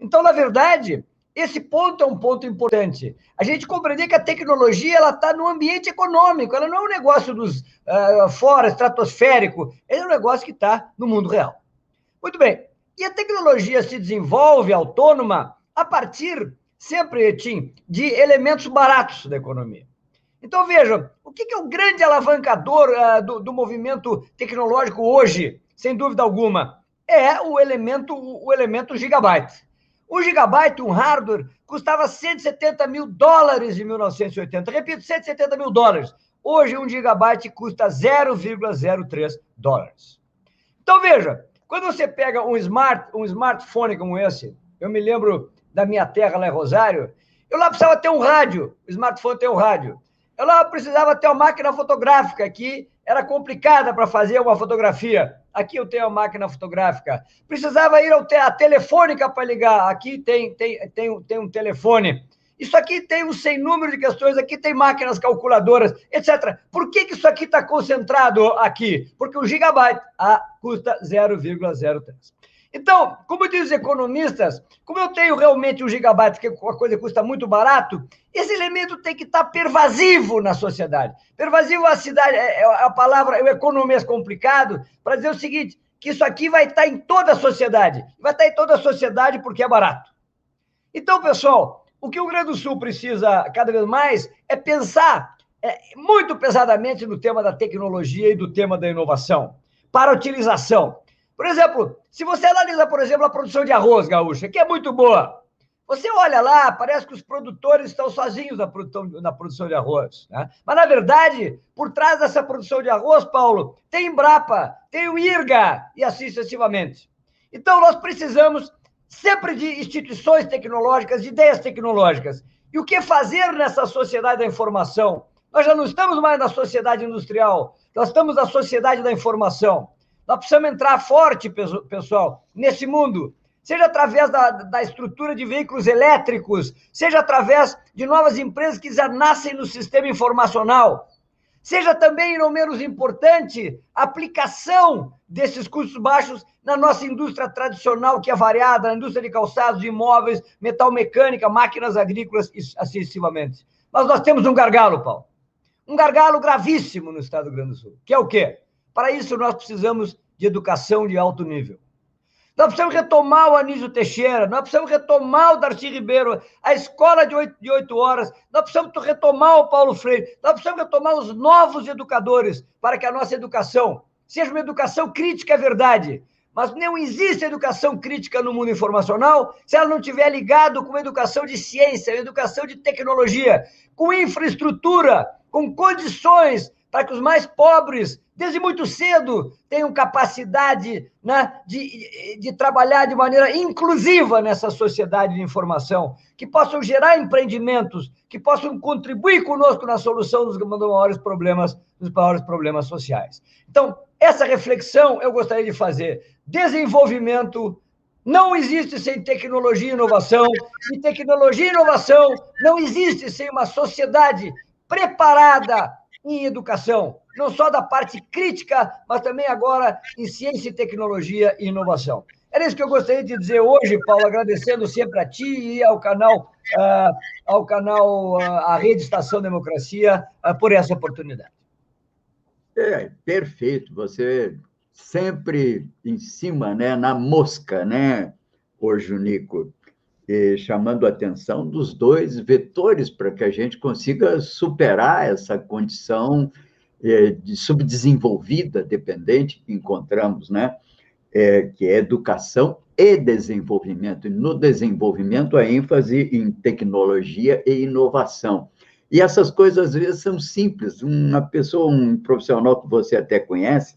Então, na verdade, esse ponto é um ponto importante. A gente compreender que a tecnologia ela está no ambiente econômico, ela não é um negócio dos uh, fora, estratosférico, é um negócio que está no mundo real. Muito bem. E a tecnologia se desenvolve autônoma a partir sempre, Tim, de elementos baratos da economia. Então, vejam, o que é o grande alavancador uh, do, do, movimento tecnológico hoje, sem dúvida alguma? É o elemento, o elemento gigabyte. Um gigabyte, um hardware, custava 170 mil dólares em 1980. Repito, 170 mil dólares. Hoje, um gigabyte custa 0,03 dólares. Então, veja, quando você pega um, smart, um smartphone como esse, eu me lembro da minha terra, lá em Rosário, eu lá precisava ter um rádio, o smartphone tem um rádio. Eu lá precisava ter uma máquina fotográfica que era complicada para fazer uma fotografia. Aqui eu tenho a máquina fotográfica. Precisava ir à telefônica para ligar. Aqui tem, tem, tem, tem um telefone. Isso aqui tem um sem número de questões, aqui tem máquinas calculadoras, etc. Por que, que isso aqui está concentrado aqui? Porque o gigabyte ah, custa 0,03. Então, como dizem os economistas, como eu tenho realmente um gigabyte, que a coisa custa muito barato, esse elemento tem que estar pervasivo na sociedade. Pervasivo a cidade, é, é a palavra, o economês complicado, para dizer o seguinte, que isso aqui vai estar em toda a sociedade. Vai estar em toda a sociedade porque é barato. Então, pessoal, o que o Rio Grande do Sul precisa cada vez mais é pensar é, muito pesadamente no tema da tecnologia e do tema da inovação para utilização. Por exemplo, se você analisa, por exemplo, a produção de arroz gaúcha, que é muito boa, você olha lá, parece que os produtores estão sozinhos na produção, na produção de arroz. Né? Mas, na verdade, por trás dessa produção de arroz, Paulo, tem Embrapa, tem o IRGA e assim sucessivamente. Então, nós precisamos sempre de instituições tecnológicas, de ideias tecnológicas. E o que fazer nessa sociedade da informação? Nós já não estamos mais na sociedade industrial, nós estamos na sociedade da informação. Nós precisamos entrar forte, pessoal, nesse mundo, seja através da, da estrutura de veículos elétricos, seja através de novas empresas que já nascem no sistema informacional, seja também, não menos importante, a aplicação desses custos baixos na nossa indústria tradicional, que é variada, na indústria de calçados, de imóveis, metal mecânica, máquinas agrícolas e assim sucessivamente. Mas nós temos um gargalo, Paulo. Um gargalo gravíssimo no estado do Rio Grande do Sul, que é o quê? Para isso, nós precisamos de educação de alto nível. Nós precisamos retomar o Anísio Teixeira, nós precisamos retomar o Darcy Ribeiro, a escola de oito, de oito horas, nós precisamos retomar o Paulo Freire, nós precisamos retomar os novos educadores para que a nossa educação seja uma educação crítica, é verdade. Mas não existe educação crítica no mundo informacional se ela não tiver ligado com educação de ciência, educação de tecnologia, com infraestrutura, com condições para que os mais pobres, desde muito cedo, tenham capacidade né, de, de trabalhar de maneira inclusiva nessa sociedade de informação, que possam gerar empreendimentos, que possam contribuir conosco na solução dos maiores problemas, dos maiores problemas sociais. Então, essa reflexão eu gostaria de fazer. Desenvolvimento não existe sem tecnologia e inovação, e tecnologia e inovação não existe sem uma sociedade preparada em educação, não só da parte crítica, mas também agora em ciência e tecnologia e inovação. Era isso que eu gostaria de dizer hoje, Paulo, agradecendo sempre a ti e ao canal, uh, ao canal, uh, à Rede Estação Democracia, uh, por essa oportunidade. É, perfeito. Você sempre em cima, né, na mosca, né, hoje, Nico, e chamando a atenção dos dois vetores para que a gente consiga superar essa condição é, de subdesenvolvida, dependente que encontramos, né, é, que é educação e desenvolvimento. E no desenvolvimento, a ênfase em tecnologia e inovação. E essas coisas, às vezes, são simples. Uma pessoa, um profissional que você até conhece,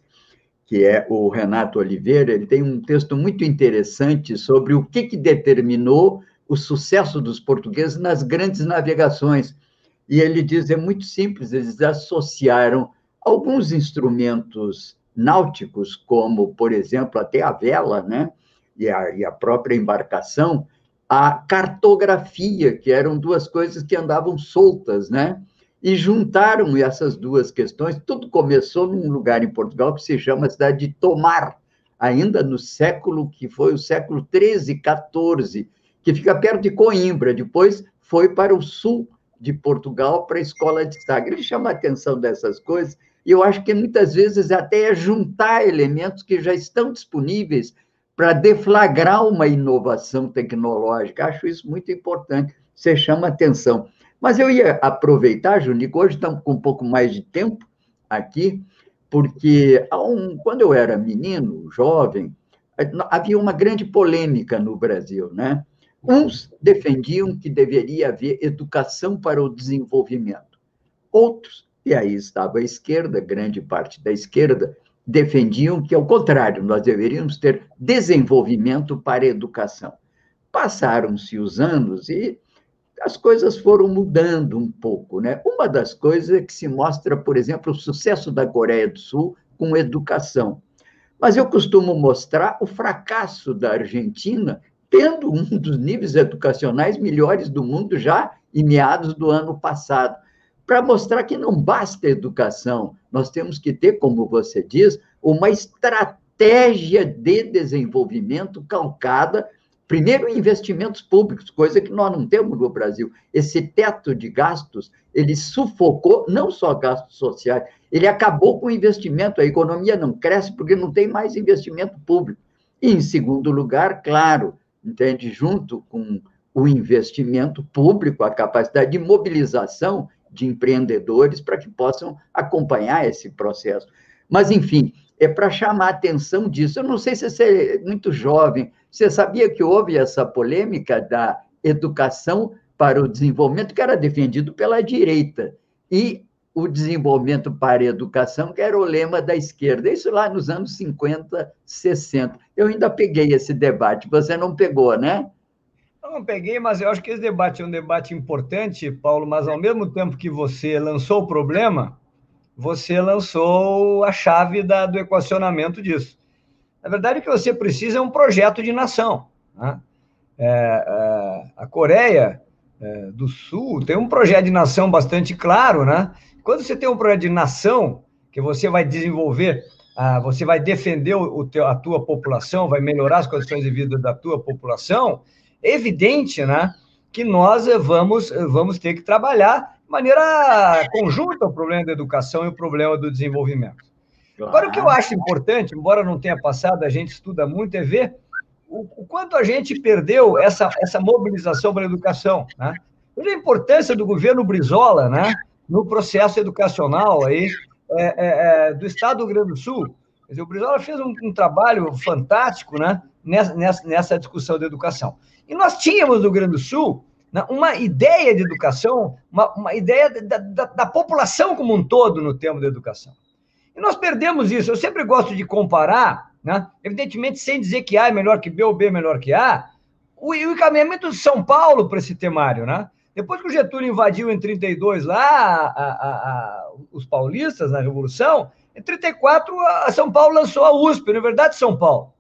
que é o Renato Oliveira, ele tem um texto muito interessante sobre o que, que determinou o sucesso dos portugueses nas grandes navegações. E ele diz, é muito simples, eles associaram alguns instrumentos náuticos, como, por exemplo, até a vela, né? E a, e a própria embarcação, a cartografia, que eram duas coisas que andavam soltas, né? E juntaram essas duas questões. Tudo começou num lugar em Portugal que se chama a cidade de Tomar, ainda no século que foi o século 13, 14, que fica perto de Coimbra. Depois foi para o sul de Portugal, para a escola de Sagres. Ele chama a atenção dessas coisas, e eu acho que muitas vezes até é juntar elementos que já estão disponíveis para deflagrar uma inovação tecnológica. Acho isso muito importante, você chama atenção. Mas eu ia aproveitar, Junico, hoje estamos com um pouco mais de tempo aqui, porque um, quando eu era menino, jovem, havia uma grande polêmica no Brasil, né? Uns defendiam que deveria haver educação para o desenvolvimento. Outros, e aí estava a esquerda, grande parte da esquerda, defendiam que, ao contrário, nós deveríamos ter desenvolvimento para a educação. Passaram-se os anos e as coisas foram mudando um pouco. Né? Uma das coisas é que se mostra, por exemplo, o sucesso da Coreia do Sul com educação. Mas eu costumo mostrar o fracasso da Argentina, tendo um dos níveis educacionais melhores do mundo já em meados do ano passado para mostrar que não basta educação, nós temos que ter, como você diz, uma estratégia de desenvolvimento calcada, primeiro, investimentos públicos, coisa que nós não temos no Brasil. Esse teto de gastos, ele sufocou não só gastos sociais, ele acabou com o investimento, a economia não cresce porque não tem mais investimento público. E, em segundo lugar, claro, entende, junto com o investimento público, a capacidade de mobilização de empreendedores para que possam acompanhar esse processo. Mas, enfim, é para chamar a atenção disso. Eu não sei se você é muito jovem, você sabia que houve essa polêmica da educação para o desenvolvimento, que era defendido pela direita, e o desenvolvimento para a educação, que era o lema da esquerda. Isso lá nos anos 50, 60. Eu ainda peguei esse debate, você não pegou, né? Eu não peguei, mas eu acho que esse debate é um debate importante, Paulo, mas ao mesmo tempo que você lançou o problema, você lançou a chave da, do equacionamento disso. Na verdade, o que você precisa é um projeto de nação. Né? É, é, a Coreia é, do Sul tem um projeto de nação bastante claro, né? Quando você tem um projeto de nação que você vai desenvolver, ah, você vai defender o, teu, a tua população, vai melhorar as condições de vida da tua população, é evidente, né, que nós vamos, vamos ter que trabalhar maneira conjunta o problema da educação e o problema do desenvolvimento. Agora, o que eu acho importante, embora não tenha passado, a gente estuda muito, é ver o, o quanto a gente perdeu essa, essa mobilização para a educação. Né? Veja a importância do governo Brizola né, no processo educacional aí, é, é, é, do Estado do Rio Grande do Sul. Dizer, o Brizola fez um, um trabalho fantástico né, nessa, nessa, nessa discussão da educação. E nós tínhamos no Rio Grande do Sul uma ideia de educação, uma, uma ideia da, da, da, população como um todo no tema da educação. E nós perdemos isso. Eu sempre gosto de comparar, né, evidentemente sem dizer que A é melhor que B ou B é melhor que A, o, o encaminhamento de São Paulo para esse temário. Né? Depois que o Getúlio invadiu em 32 lá a, a, a, os paulistas na Revolução, em 34 a São Paulo lançou a USP, a Universidade de São Paulo,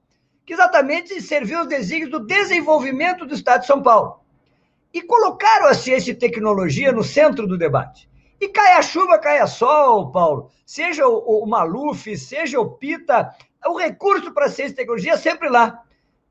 que exatamente serviu aos desígnios do desenvolvimento do Estado de São Paulo e colocaram a ciência e tecnologia no centro do debate. E cai a chuva, cai a sol, Paulo. Seja o, o Maluf, seja o Pita, o recurso para ciência e tecnologia é sempre lá.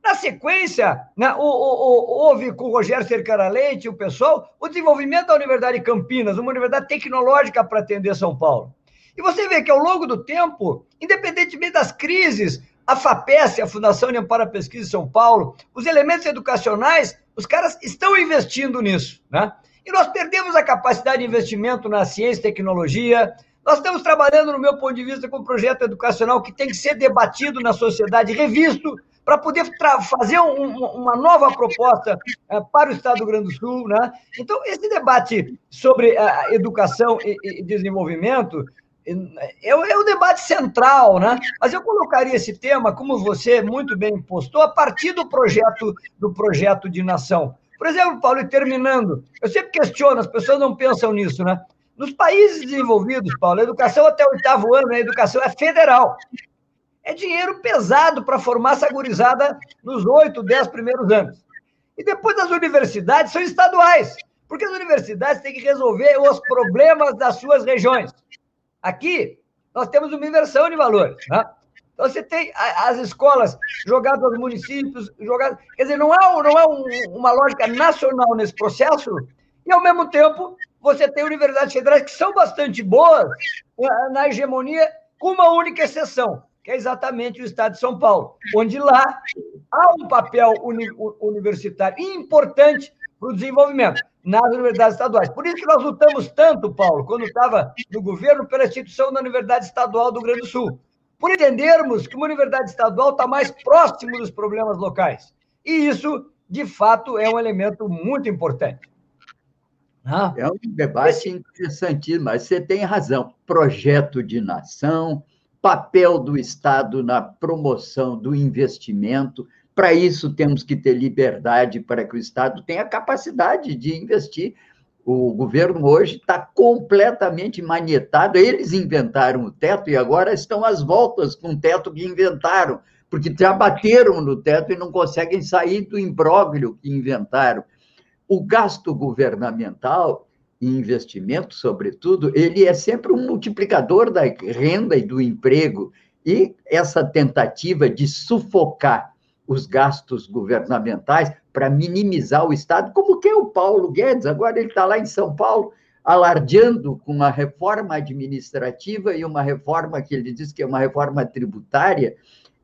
Na sequência, né, o, o, houve com o Rogério Cercara Leite, o pessoal, o desenvolvimento da Universidade de Campinas, uma universidade tecnológica para atender São Paulo. E você vê que ao longo do tempo, independentemente das crises, a FAPES, a Fundação de Amparo à Pesquisa de São Paulo, os elementos educacionais, os caras estão investindo nisso, né? E nós perdemos a capacidade de investimento na ciência e tecnologia. Nós estamos trabalhando, no meu ponto de vista, com um projeto educacional que tem que ser debatido na sociedade, revisto, para poder fazer um, uma nova proposta uh, para o Estado do Rio Grande do Sul. Né? Então, esse debate sobre uh, educação e, e desenvolvimento é, é o debate central, né? Mas eu colocaria esse tema, como você muito bem postou, a partir do projeto do projeto de nação. Por exemplo, Paulo, e terminando, eu sempre questiono, as pessoas não pensam nisso, né? Nos países desenvolvidos, Paulo, a educação até o oitavo ano, a educação é federal. É dinheiro pesado para formar essa gurizada nos oito, dez primeiros anos. E depois as universidades são estaduais, porque as universidades têm que resolver os problemas das suas regiões. Aqui, nós temos uma inversão de valores. Né? Então, você tem as escolas jogadas aos municípios, jogadas. Quer dizer, não é, não é um, uma lógica nacional nesse processo, e, ao mesmo tempo, você tem universidades federais que são bastante boas né, na hegemonia, com uma única exceção, que é exatamente o Estado de São Paulo, onde lá há um papel uni universitário importante para o desenvolvimento nas universidades estaduais. Por isso que nós lutamos tanto, Paulo, quando estava no governo, pela instituição da Universidade Estadual do Rio Grande do Sul, por entendermos que uma universidade estadual está mais próximo dos problemas locais. E isso, de fato, é um elemento muito importante. É um debate interessantíssimo, mas você tem razão. Projeto de nação, papel do Estado na promoção do investimento, para isso, temos que ter liberdade para que o Estado tenha capacidade de investir. O governo hoje está completamente manietado. Eles inventaram o teto e agora estão às voltas com o teto que inventaram, porque já bateram no teto e não conseguem sair do imbróglio que inventaram. O gasto governamental e investimento, sobretudo, ele é sempre um multiplicador da renda e do emprego. E essa tentativa de sufocar os gastos governamentais para minimizar o Estado, como que é o Paulo Guedes, agora ele está lá em São Paulo, alardeando com uma reforma administrativa e uma reforma que ele diz que é uma reforma tributária,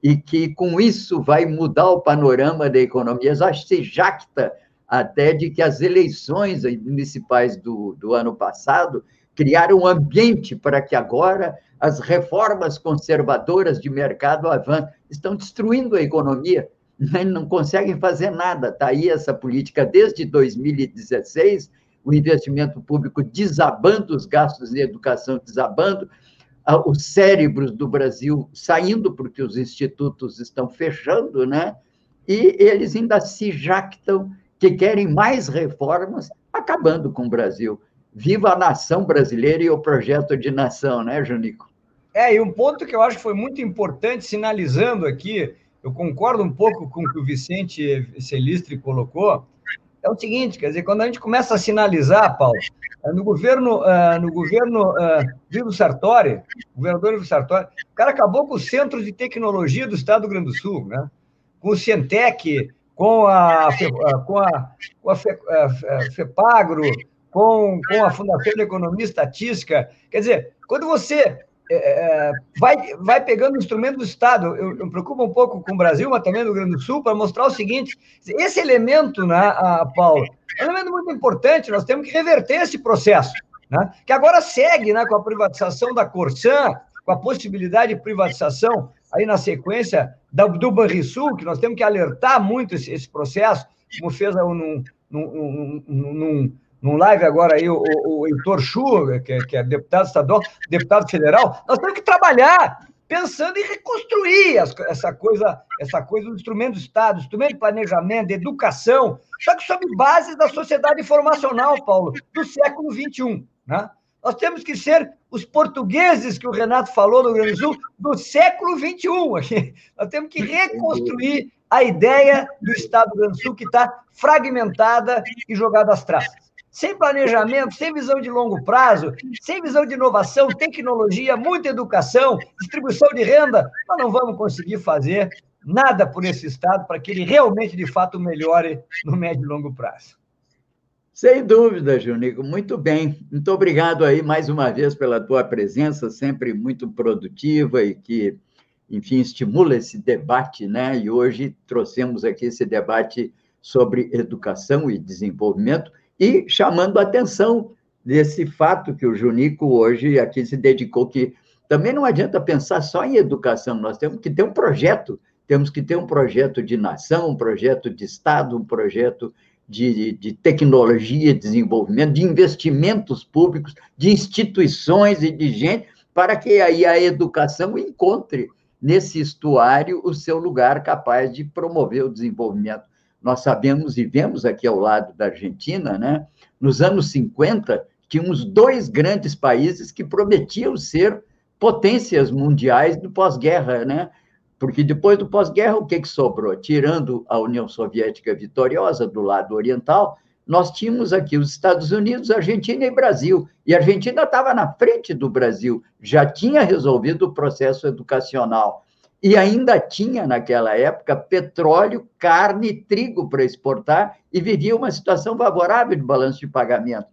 e que com isso vai mudar o panorama da economia. Já se jacta até de que as eleições municipais do, do ano passado criaram um ambiente para que agora as reformas conservadoras de mercado avancem. Estão destruindo a economia não conseguem fazer nada. Está aí essa política desde 2016, o investimento público desabando, os gastos de educação desabando, os cérebros do Brasil saindo, porque os institutos estão fechando, né? E eles ainda se jactam que querem mais reformas, acabando com o Brasil. Viva a nação brasileira e o projeto de nação, né, Junico? É, e um ponto que eu acho que foi muito importante, sinalizando aqui, eu concordo um pouco com o que o Vicente Celistre colocou, é o seguinte, quer dizer, quando a gente começa a sinalizar, Paulo, eh, no governo, eh, no governo eh, Vivo Sartori, governador Vivo Sartori, o cara acabou com os centros de tecnologia do Estado do Rio Grande do Sul, né? com o Cientec, com a, com a, com a FEPAGRO, com, com a Fundação de Economia e Estatística. Quer dizer, quando você é, é, vai, vai pegando o instrumento do Estado. Eu, eu me preocupo um pouco com o Brasil, mas também no Rio Grande do Sul, para mostrar o seguinte: esse elemento, né, Paulo, é um elemento muito importante, nós temos que reverter esse processo, né, que agora segue né, com a privatização da Corsan, com a possibilidade de privatização aí na sequência do Banrisul, que nós temos que alertar muito esse, esse processo, como fez num, num, num, num live agora aí o, o Heitor Chu, que, que é deputado estadual, deputado federal, nós temos que trabalhar pensando em reconstruir essa coisa, essa coisa do instrumento do Estado, instrumento de planejamento, de educação, só que sob base da sociedade informacional, Paulo, do século XXI. Né? Nós temos que ser os portugueses que o Renato falou no Rio Grande do Sul do século XXI. Nós temos que reconstruir a ideia do Estado do Rio Grande do Sul que está fragmentada e jogada às traças sem planejamento, sem visão de longo prazo, sem visão de inovação, tecnologia, muita educação, distribuição de renda, nós não vamos conseguir fazer nada por esse Estado para que ele realmente, de fato, melhore no médio e longo prazo. Sem dúvida, Junico, muito bem. Muito obrigado aí mais uma vez pela tua presença, sempre muito produtiva e que, enfim, estimula esse debate, né? E hoje trouxemos aqui esse debate sobre educação e desenvolvimento e chamando a atenção desse fato que o Junico hoje aqui se dedicou, que também não adianta pensar só em educação, nós temos que ter um projeto, temos que ter um projeto de nação, um projeto de Estado, um projeto de, de tecnologia, desenvolvimento, de investimentos públicos, de instituições e de gente, para que aí a educação encontre nesse estuário o seu lugar capaz de promover o desenvolvimento nós sabemos e vemos aqui ao lado da Argentina, né? Nos anos 50, tínhamos dois grandes países que prometiam ser potências mundiais do pós-guerra, né? Porque depois do pós-guerra, o que, que sobrou? Tirando a União Soviética vitoriosa do lado oriental, nós tínhamos aqui os Estados Unidos, Argentina e Brasil. E a Argentina estava na frente do Brasil, já tinha resolvido o processo educacional e ainda tinha, naquela época, petróleo, carne e trigo para exportar e vivia uma situação favorável de balanço de pagamento.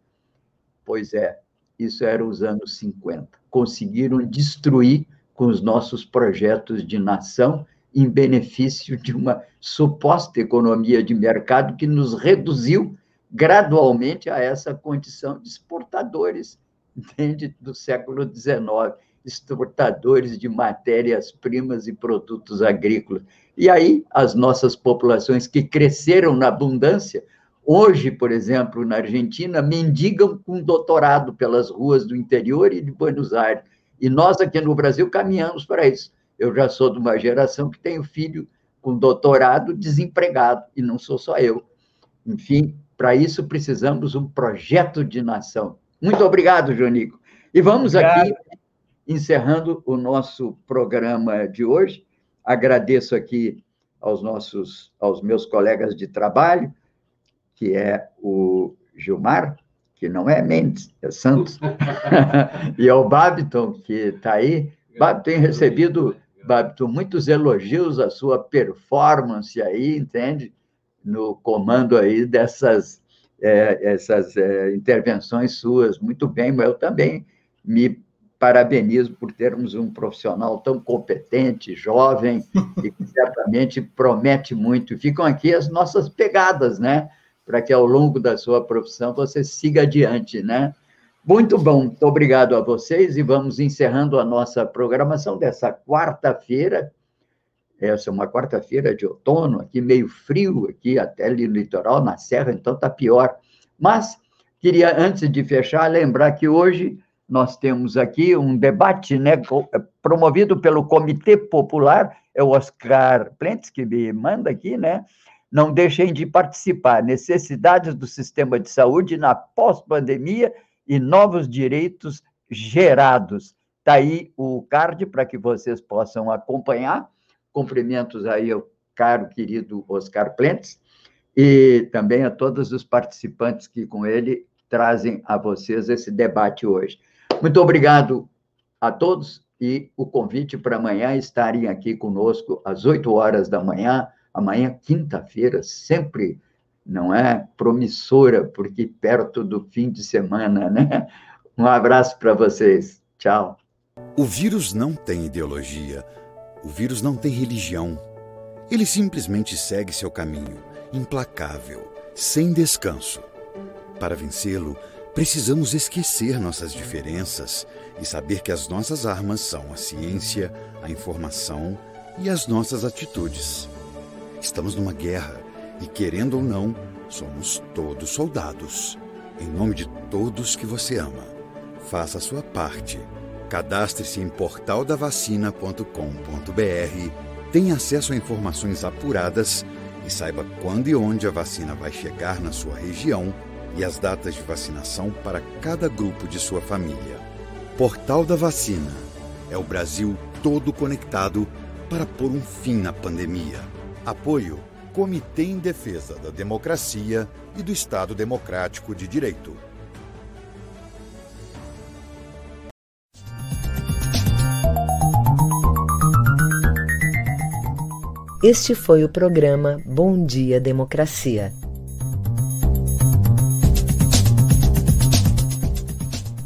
Pois é, isso era os anos 50. Conseguiram destruir com os nossos projetos de nação em benefício de uma suposta economia de mercado que nos reduziu gradualmente a essa condição de exportadores entende, do século XIX exportadores de matérias-primas e produtos agrícolas. E aí, as nossas populações que cresceram na abundância, hoje, por exemplo, na Argentina, mendigam com doutorado pelas ruas do interior e de Buenos Aires. E nós, aqui no Brasil, caminhamos para isso. Eu já sou de uma geração que tenho filho com doutorado desempregado, e não sou só eu. Enfim, para isso precisamos um projeto de nação. Muito obrigado, Jonico. E vamos obrigado. aqui encerrando o nosso programa de hoje. Agradeço aqui aos nossos, aos meus colegas de trabalho, que é o Gilmar, que não é Mendes, é Santos, e ao Babiton, que está aí. Babiton tem recebido, Babiton, muitos elogios à sua performance aí, entende? No comando aí dessas é, essas é, intervenções suas. Muito bem, mas eu também me parabenizo por termos um profissional tão competente, jovem, e que certamente promete muito. Ficam aqui as nossas pegadas, né? Para que ao longo da sua profissão você siga adiante, né? Muito bom, muito obrigado a vocês e vamos encerrando a nossa programação dessa quarta-feira. Essa é uma quarta-feira de outono, aqui meio frio, aqui até ali no litoral, na serra, então está pior. Mas queria, antes de fechar, lembrar que hoje nós temos aqui um debate né, é, promovido pelo Comitê Popular, é o Oscar Plentes que me manda aqui, né? Não deixem de participar. Necessidades do sistema de saúde na pós-pandemia e novos direitos gerados. Está aí o card para que vocês possam acompanhar. Cumprimentos aí ao caro querido Oscar Plentes e também a todos os participantes que com ele trazem a vocês esse debate hoje. Muito obrigado a todos e o convite para amanhã estarem aqui conosco às 8 horas da manhã, amanhã, quinta-feira, sempre não é promissora, porque perto do fim de semana, né? Um abraço para vocês. Tchau. O vírus não tem ideologia. O vírus não tem religião. Ele simplesmente segue seu caminho, implacável, sem descanso. Para vencê-lo, Precisamos esquecer nossas diferenças e saber que as nossas armas são a ciência, a informação e as nossas atitudes. Estamos numa guerra e, querendo ou não, somos todos soldados. Em nome de todos que você ama, faça a sua parte. Cadastre-se em portaldavacina.com.br, tenha acesso a informações apuradas e saiba quando e onde a vacina vai chegar na sua região e as datas de vacinação para cada grupo de sua família. Portal da Vacina é o Brasil todo conectado para pôr um fim na pandemia. Apoio Comitê em Defesa da Democracia e do Estado Democrático de Direito. Este foi o programa Bom Dia Democracia.